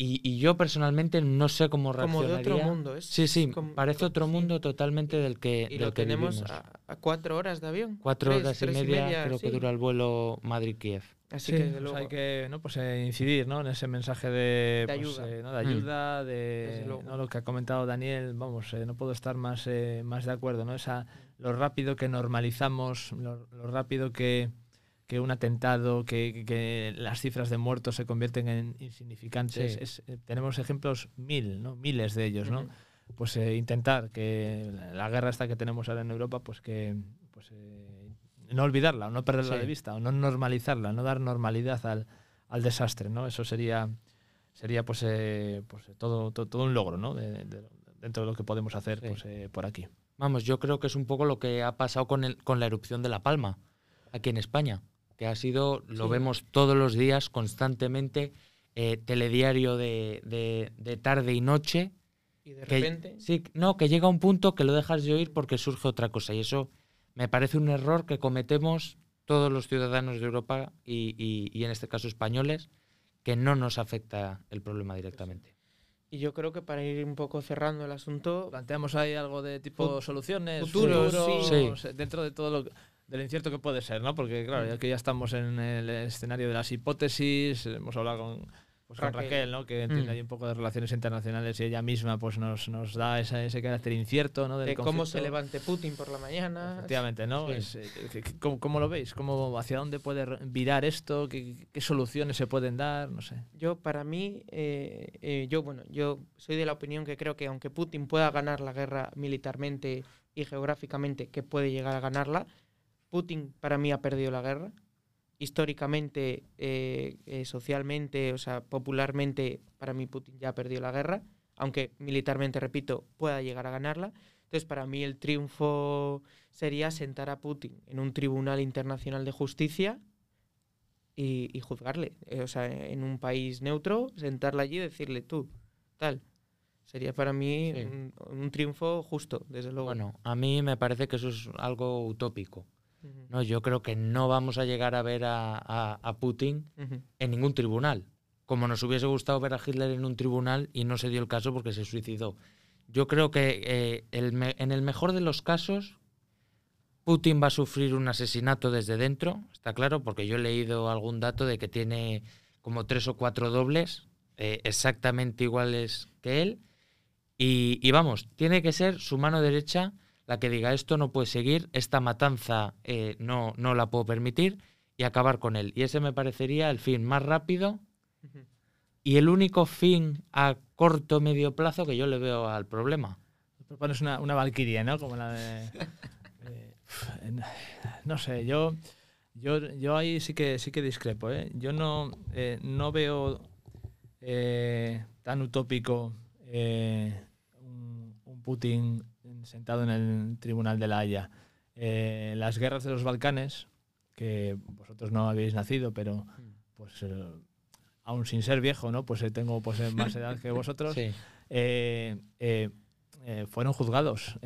y, y yo personalmente no sé cómo Como de reaccionaría. otro mundo. Es Sí, sí, como- parece otro sí. mundo totalmente del que, Y del lo que tenemos vivimos. a, a cuatro horas de avión. Cuatro Tres- horas y tres media, creo que dura el vuelo Madrid-Kiev. Así Sí, que pues hay que ¿no? pues, eh, incidir ¿no? en ese mensaje de, De pues, ayuda. eh, ¿no? de, Mm. de. ¿no? lo que ha comentado Daniel. Vamos, eh, no puedo estar más, eh, más de acuerdo. ¿no? Esa, lo rápido que normalizamos, lo, lo rápido que, que un atentado, que, que- las cifras de muertos se convierten en insignificantes. Sí. Es, eh, tenemos ejemplos mil, ¿no? miles de ellos. ¿no? Pues eh, intentar que la, guerra esta que tenemos ahora en Europa, pues que pues, eh, no olvidarla, o no perderla Sí. de vista, o no normalizarla, no dar normalidad al, al desastre, ¿no? Eso sería sería pues, eh, pues todo, todo, todo un logro, ¿no? De- de- dentro de lo que podemos hacer Sí. pues, por aquí. Vamos, yo creo que es un poco lo que ha pasado con, el, con la erupción de La Palma, aquí en España, que ha sido, lo Sí. vemos todos los días, constantemente, eh, telediario de, de- de tarde y noche. Y de que- repente. sí, no, que llega un punto que lo dejas de oír porque surge otra cosa. Y eso me parece un error que cometemos todos los ciudadanos de Europa y, y- y en este caso españoles, que no nos afecta el problema directamente. Y yo creo que para ir un poco cerrando el asunto, Planteamos ahí algo de tipo Fut- soluciones, futuros, futuros, sí. eh, dentro de todo lo del incierto que puede ser, ¿no? Porque claro, ya que ya estamos en el escenario de las hipótesis, hemos hablado con, pues, con Raquel. ¿no? Que entiende Mm. ahí un poco de relaciones internacionales y ella misma pues nos, nos da esa- ese carácter incierto, ¿no? Del de cómo se levante Putin por la mañana. Efectivamente, ¿no? Sí. Es, eh, ¿cómo, cómo lo veis? ¿Cómo, ¿Hacia dónde puede virar esto? ¿Qué, qué soluciones se pueden dar? No sé. Yo, para mí, eh, eh, yo, bueno, yo soy de la opinión que creo que aunque Putin pueda ganar la guerra militarmente y geográficamente, que puede llegar a ganarla, Putin para mí ha perdido la guerra. Históricamente, eh, eh, socialmente, o sea, popularmente, para mí Putin ya ha perdido la guerra, aunque militarmente, repito, pueda llegar a ganarla. Entonces, para mí el triunfo sería sentar a Putin en un tribunal internacional de justicia y, y juzgarle. Eh, o sea, en un país neutro, sentarle allí y decirle tú, tal. Sería para mí Sí. un, un triunfo justo, desde luego. Bueno, a mí me parece que eso es algo utópico. No, yo creo que no vamos a llegar a ver a, a- a Putin en ningún tribunal. como nos hubiese gustado ver a Hitler en un tribunal y no se dio el caso porque se suicidó. Yo creo que eh, el me- en el mejor de los casos, Putin va a sufrir un asesinato desde dentro, está claro, porque yo he leído algún dato de que tiene como tres o cuatro dobles eh, exactamente iguales que él. Y, y vamos, tiene que ser su mano derecha la que diga esto no puede seguir, esta matanza eh, no, no la puedo permitir y acabar con él. Y ese me parecería el fin más rápido y el único fin a corto medio plazo que yo le veo al problema. Propones una, una valquiria, ¿no? Como la de. [laughs] eh, no sé, yo. Yo, yo ahí sí que sí que discrepo, ¿eh? Yo no, eh, no veo tan utópico un, un Putin sentado en el tribunal de la Haya. Eh, las guerras de los Balcanes, que vosotros no habéis nacido, pero pues eh, aún sin ser viejo, ¿no? Pues eh, tengo pues, más edad que [laughs] vosotros Sí, fueron juzgados.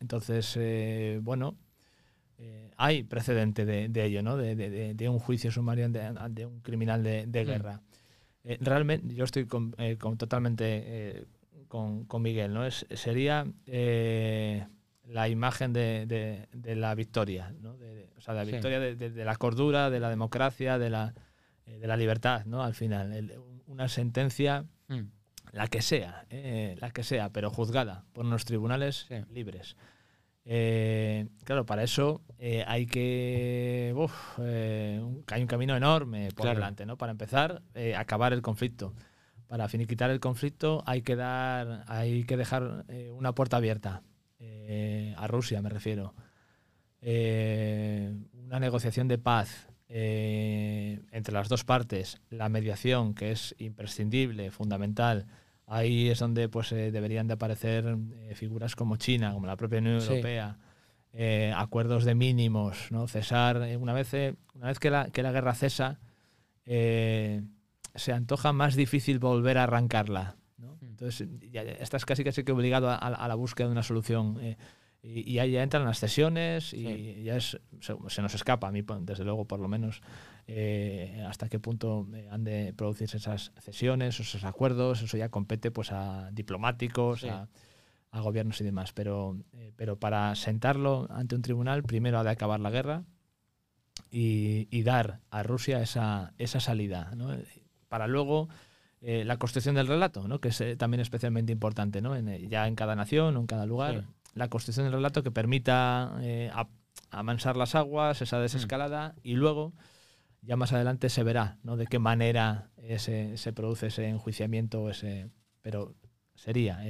Entonces, bueno, hay precedente de, de ello, ¿no? De, de- de- de un juicio sumario ante un criminal de, de Mm. guerra. Realmente, yo estoy con- con- totalmente con, con Miguel, ¿no? Es, sería eh, la imagen de, de- de la victoria, ¿no? De, o sea, la Sí. victoria de, de- de la cordura, de la democracia, de la, eh, de la libertad, ¿no? Al final, el- una sentencia Mm. la que sea, eh, la que sea, pero juzgada por unos tribunales Sí. libres. Eh, claro, para eso eh, hay que. uf, eh, un- hay un camino enorme por Claro. delante, ¿no? Para empezar, eh, acabar el conflicto. Para finiquitar el conflicto hay que dar, hay que dejar eh, una puerta abierta eh, a Rusia, me refiero. Eh, una negociación de paz eh, entre las dos partes, la mediación, que es imprescindible, fundamental. Ahí es donde pues, eh, deberían de aparecer eh, figuras como China, como la propia Unión Sí. Europea, eh, acuerdos de mínimos, ¿no? cesar. eh, una vez, eh, una vez que, la, que la guerra cesa, se antoja más difícil volver a arrancarla. ¿no? Mm. Entonces, ya estás casi casi que obligado a, a la búsqueda de una solución. eh, y, y ahí ya entran las cesiones y Sí. ya es, se, se nos escapa, a mí po- desde luego por lo menos, eh, hasta qué punto eh, han de producirse esas cesiones, esos acuerdos, eso ya compete pues a diplomáticos, Sí. a, a gobiernos y demás. Pero, eh, pero para sentarlo ante un tribunal, primero ha de acabar la guerra y, y dar a Rusia esa, esa salida, ¿no? Para luego eh, la construcción del relato, ¿no? que es eh, también especialmente importante, ¿no? en, eh, ya en cada nación o en cada lugar, Sí. la construcción del relato que permita eh, a- amansar las aguas, esa desescalada, y luego ya más adelante se verá ¿no? de qué manera ese, se produce ese enjuiciamiento, ese, pero sería...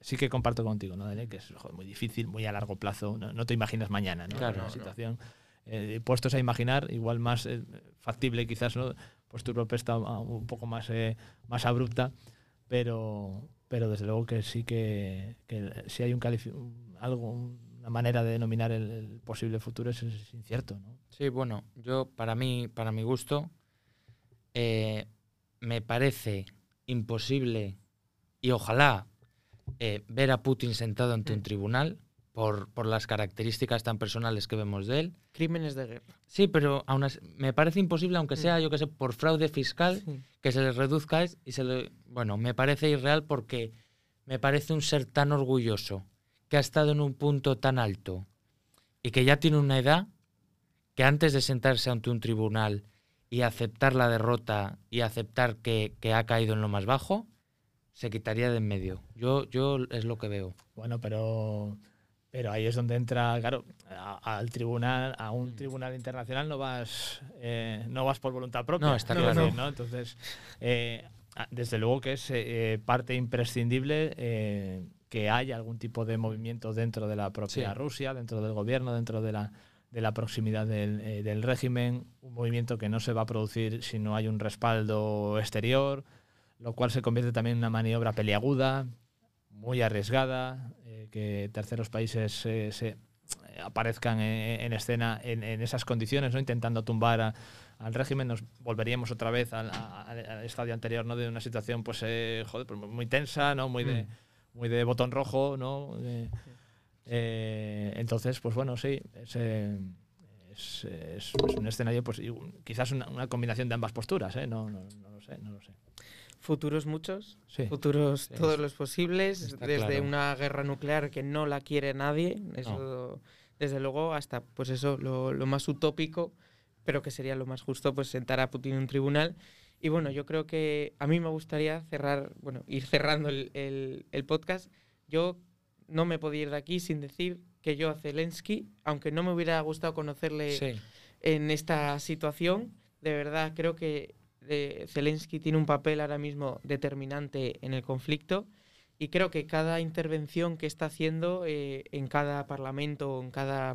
Sí que comparto contigo, ¿no, Daniel? Que es joder, muy difícil, muy a largo plazo. No, no te imaginas mañana, ¿no? Claro, la no. situación. Eh, puestos a imaginar, igual más eh, factible quizás, ¿no? Pues tu propuesta ah, un poco más, eh, más abrupta, pero, pero desde luego que sí que, que si hay un algo, una manera de denominar el, el posible futuro es, es incierto, ¿no? Sí, bueno, yo para mí, para mi gusto, eh, me parece imposible y ojalá eh, ver a Putin sentado ante un tribunal por, por las características tan personales que vemos de él. Crímenes de guerra. Sí, pero aún así, me parece imposible, aunque sea, yo que sé, por fraude fiscal, Sí. que se le reduzca es- y se le... Bueno, me parece irreal porque me parece un ser tan orgulloso, que ha estado en un punto tan alto y que ya tiene una edad que antes de sentarse ante un tribunal y aceptar la derrota y aceptar que, que ha caído en lo más bajo, se quitaría de en medio. Yo, yo es lo que veo. Bueno, pero, pero ahí es donde entra, claro, al tribunal, a un tribunal internacional no vas, eh, no vas por voluntad propia. No, está claro. ¿no? Entonces, eh, desde luego que es eh, parte imprescindible que haya algún tipo de movimiento dentro de la propia Sí. Rusia, dentro del gobierno, dentro de la, de la proximidad del, del régimen, un movimiento que no se va a producir si no hay un respaldo exterior, lo cual se convierte también en una maniobra peliaguda, muy arriesgada, eh, que terceros países eh, se eh, aparezcan en, en escena en, en esas condiciones, ¿no? intentando tumbar a- al régimen, nos volveríamos otra vez al, estadio anterior, ¿no? de una situación pues, eh, joder, pues muy tensa, ¿no? muy, de, muy de botón rojo, ¿no? Eh, entonces, pues bueno, sí, es, eh, es, es- es un escenario, pues quizás una, una combinación de ambas posturas, ¿eh? No, no, no lo sé, no lo sé. Futuros muchos, Sí. futuros Sí. todos los posibles, Está desde claro. una guerra nuclear que no la quiere nadie, eso desde luego, hasta pues eso, lo, lo más utópico, pero que sería lo más justo, pues sentar a Putin en un tribunal. Y bueno, yo creo que a mí me gustaría cerrar, bueno, ir cerrando el, el- el podcast. Yo no me podía ir de aquí sin decir que yo a Zelensky, aunque no me hubiera gustado conocerle Sí. en esta situación. De verdad, creo que eh, Zelensky tiene un papel ahora mismo determinante en el conflicto y creo que cada intervención que está haciendo eh, en cada parlamento, en cada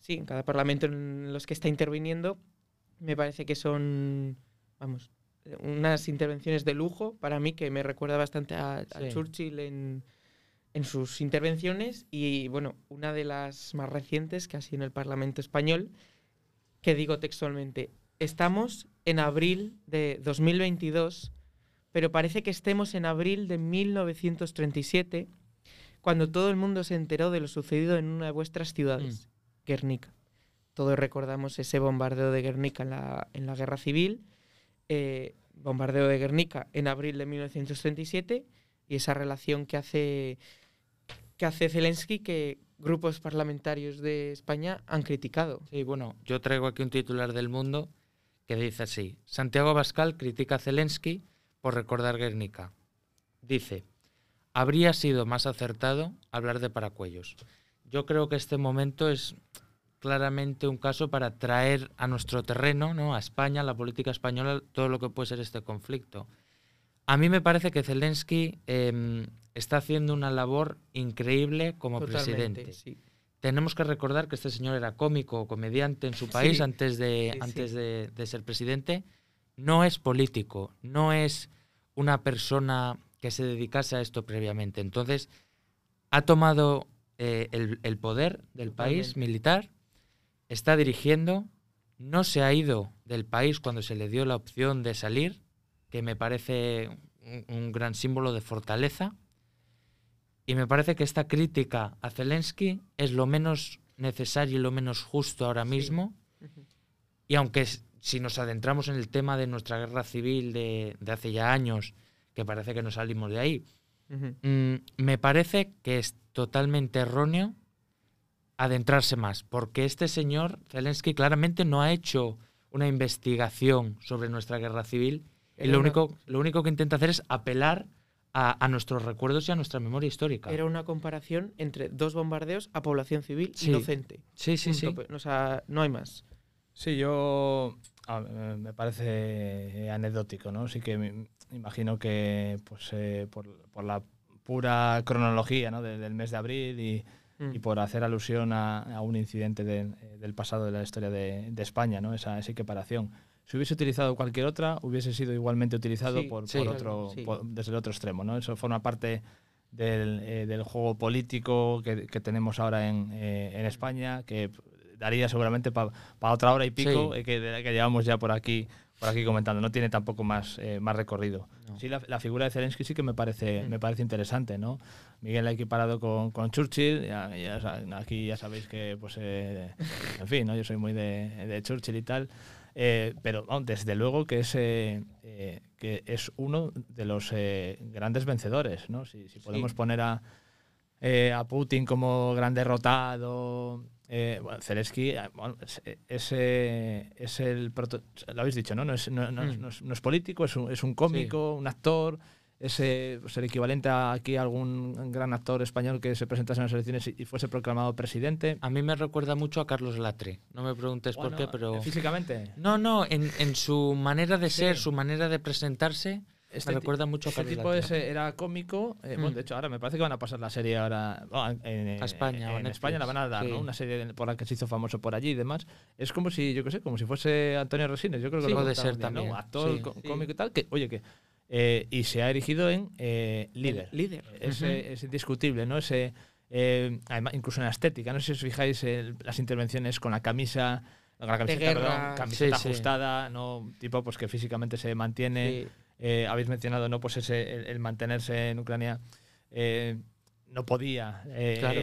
sí, en cada parlamento en los que está interviniendo, me parece que son, vamos, unas intervenciones de lujo para mí que me recuerda bastante a. Churchill en, en sus intervenciones y bueno, una de las más recientes que ha sido en el Parlamento español, que digo textualmente, estamos en abril de 2022, pero parece que estemos en abril de 1937, cuando todo el mundo se enteró de lo sucedido en una de vuestras ciudades, Guernica. Todos recordamos ese bombardeo de Guernica en la, en la Guerra Civil, eh, bombardeo de Guernica en abril de 1937 y esa relación que hace, que hace Zelensky que grupos parlamentarios de España han criticado. Sí, bueno, yo traigo aquí un titular del mundo que dice así: Santiago Abascal critica a Zelensky por recordar Guernica. Dice: habría sido más acertado hablar de paracuellos. Yo creo que este momento es claramente un caso para traer a nuestro terreno, ¿no? a España, a la política española, todo lo que puede ser este conflicto. A mí me parece que Zelensky eh, está haciendo una labor increíble como Totalmente, presidente. sí. Tenemos que recordar que este señor era cómico o comediante en su país Sí, antes, de, sí, antes sí. de, de ser presidente. No es político, no es una persona que se dedicase a esto previamente. Entonces, ha tomado eh, el, el poder del país Totalmente. militar, está dirigiendo, no se ha ido del país cuando se le dio la opción de salir, que me parece un, un gran símbolo de fortaleza. Y me parece que esta crítica a Zelensky es lo menos necesario y lo menos justo ahora Sí. mismo. Y aunque si nos adentramos en el tema de nuestra guerra civil de, de hace ya años, que parece que no salimos de ahí, mm, me parece que es totalmente erróneo adentrarse más, porque este señor, Zelensky, claramente no ha hecho una investigación sobre nuestra guerra civil y lo único, lo único que intenta hacer es apelar a, a nuestros recuerdos y a nuestra memoria histórica. Era una comparación entre dos bombardeos a población civil Sí. inocente. sí, sí, sí. O sea, no hay más. Sí, yo a- me parece anecdótico, ¿no? Sí que me imagino que pues eh, por, por la pura cronología ¿no? de- del mes de abril y, Mm. y por hacer alusión a, a un incidente de- del pasado de la historia de, de España, ¿no? esa, esa equiparación. Si hubiese utilizado cualquier otra, hubiese sido igualmente utilizado Sí, por, sí. por otro, Sí. por- desde el otro extremo. ¿no? Eso forma parte del, eh, del juego político que, que tenemos ahora en, eh, en España, que daría seguramente para otra hora y pico eh, que, que llevamos ya por aquí por aquí comentando. No tiene tampoco más, eh, más recorrido. No. Sí, la, la figura de Zelensky sí que me parece, Mm. me parece interesante, ¿no? Miguel la ha equiparado con, con Churchill. ya- ya aquí ya sabéis que, pues, eh, en fin, ¿no? Yo soy muy de, de Churchill y tal. Eh, pero desde luego que es, eh, eh, que es uno de los grandes vencedores, ¿no? Si, si podemos poner a, a Putin como gran derrotado. Bueno, Zelensky bueno, es, es, es el proto- lo habéis dicho, ¿no? No es, no, no Mm. no es- político, es un, es un cómico, un actor, es eh, pues el equivalente a aquí a algún gran actor español que se presentase en las elecciones y, fuese proclamado presidente. A mí me recuerda mucho a Carlos Latre. No me preguntes por qué, pero... Físicamente. No, no, en, en su manera de Sí. ser, su manera de presentarse, Este me recuerda mucho a Este Carlos tipo Latre. ese era cómico. eh, bueno, Mm. de hecho, ahora me parece que van a pasar la serie ahora bueno, en, A España En Netflix. España la van a dar, Sí. ¿no? Una serie por la que se hizo famoso por allí y demás. Es como si, yo qué sé, como si fuese Antonio Resines. Yo creo que Sí, lo puede ser bien, ¿no? también, Actor, cómico y tal. Que, oye, que. Eh, y se ha erigido en eh, líder. Líder. Es, eh, es indiscutible, ¿no? Ese, eh, además, incluso en la estética. No sé si os fijáis el- las intervenciones con la camisa. Con la camiseta, perdón, camiseta Sí, sí. ajustada, ¿no? Tipo pues que físicamente se mantiene. Sí. Habéis mencionado no pues ese el, el mantenerse en Ucrania no podía Claro,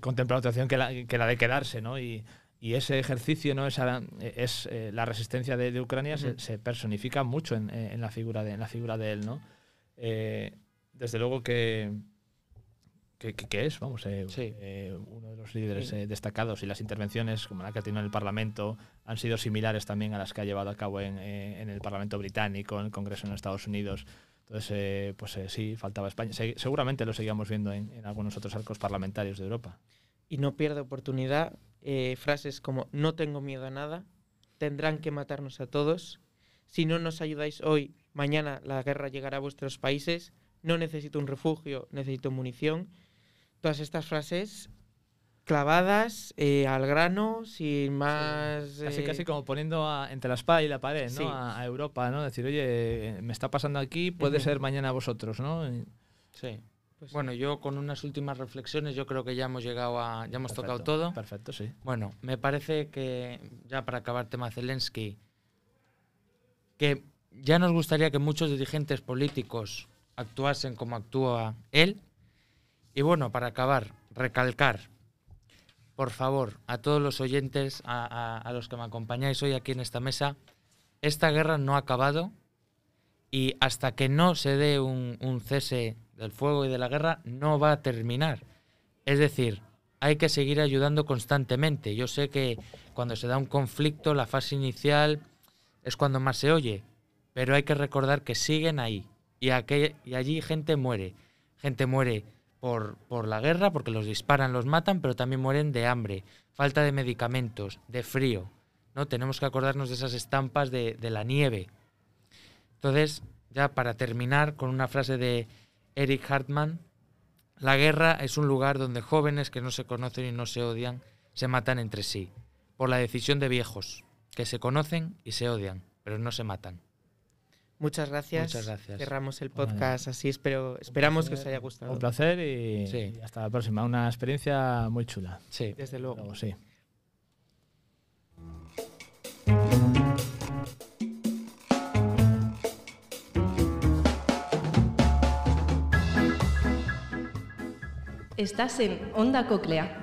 contemplar otra opción que la, que la de quedarse no y, y ese ejercicio, ¿no? Esa, es eh, la resistencia de, de Ucrania se, Ujú. se personifica mucho en, en la figura de en la figura de él, ¿no? Eh, desde luego que, que, que- es, vamos, eh, Sí. eh, uno de los líderes Sí. eh, destacados y las intervenciones como la que ha tenido en el Parlamento han sido similares también a las que ha llevado a cabo en, eh, en el Parlamento británico, en el Congreso en Estados Unidos. Entonces, pues sí, faltaba España. Se- seguramente lo seguíamos viendo en, en algunos otros arcos parlamentarios de Europa. Y no pierde oportunidad. Eh, frases como no tengo miedo a nada, tendrán que matarnos a todos. Si no nos ayudáis hoy, mañana la guerra llegará a vuestros países. No necesito un refugio, necesito munición. Todas estas frases clavadas eh, al grano, sin más... Casi, eh, casi como poniendo a- entre la espada y la pared, ¿no? Sí. A, a Europa, ¿no? Decir, oye, me está pasando aquí, puede ser mañana a vosotros, ¿no? Sí. Pues, Bueno, yo con unas últimas reflexiones, yo creo que ya hemos llegado a. Ya hemos tocado todo. Perfecto, sí. Bueno, me parece que, ya para acabar tema Zelensky, que ya nos gustaría que muchos dirigentes políticos actuasen como actúa él. Y bueno, para acabar, recalcar, por favor, a todos los oyentes, a, a- a los que me acompañáis hoy aquí en esta mesa, esta guerra no ha acabado y hasta que no se dé un, un cese del fuego y de la guerra, no va a terminar. Es decir, hay que seguir ayudando constantemente. Yo sé que cuando se da un conflicto, la fase inicial es cuando más se oye, pero hay que recordar que siguen ahí y, y allí gente muere. Gente muere por, por la guerra, porque los disparan, los matan, pero también mueren de hambre, falta de medicamentos, de frío. ¿no? Tenemos que acordarnos de esas estampas de, de la nieve. Entonces, ya para terminar con una frase de Eric Hartman, la guerra es un lugar donde jóvenes que no se conocen y no se odian se matan entre sí, por la decisión de viejos, que se conocen y se odian, pero no se matan. Muchas gracias. Muchas gracias. Cerramos el podcast así. Espero, esperamos que os haya gustado. Un placer y, Sí. y hasta la próxima. Una experiencia muy chula. Sí. Desde luego. Luego, sí. Estás en Onda Coclea.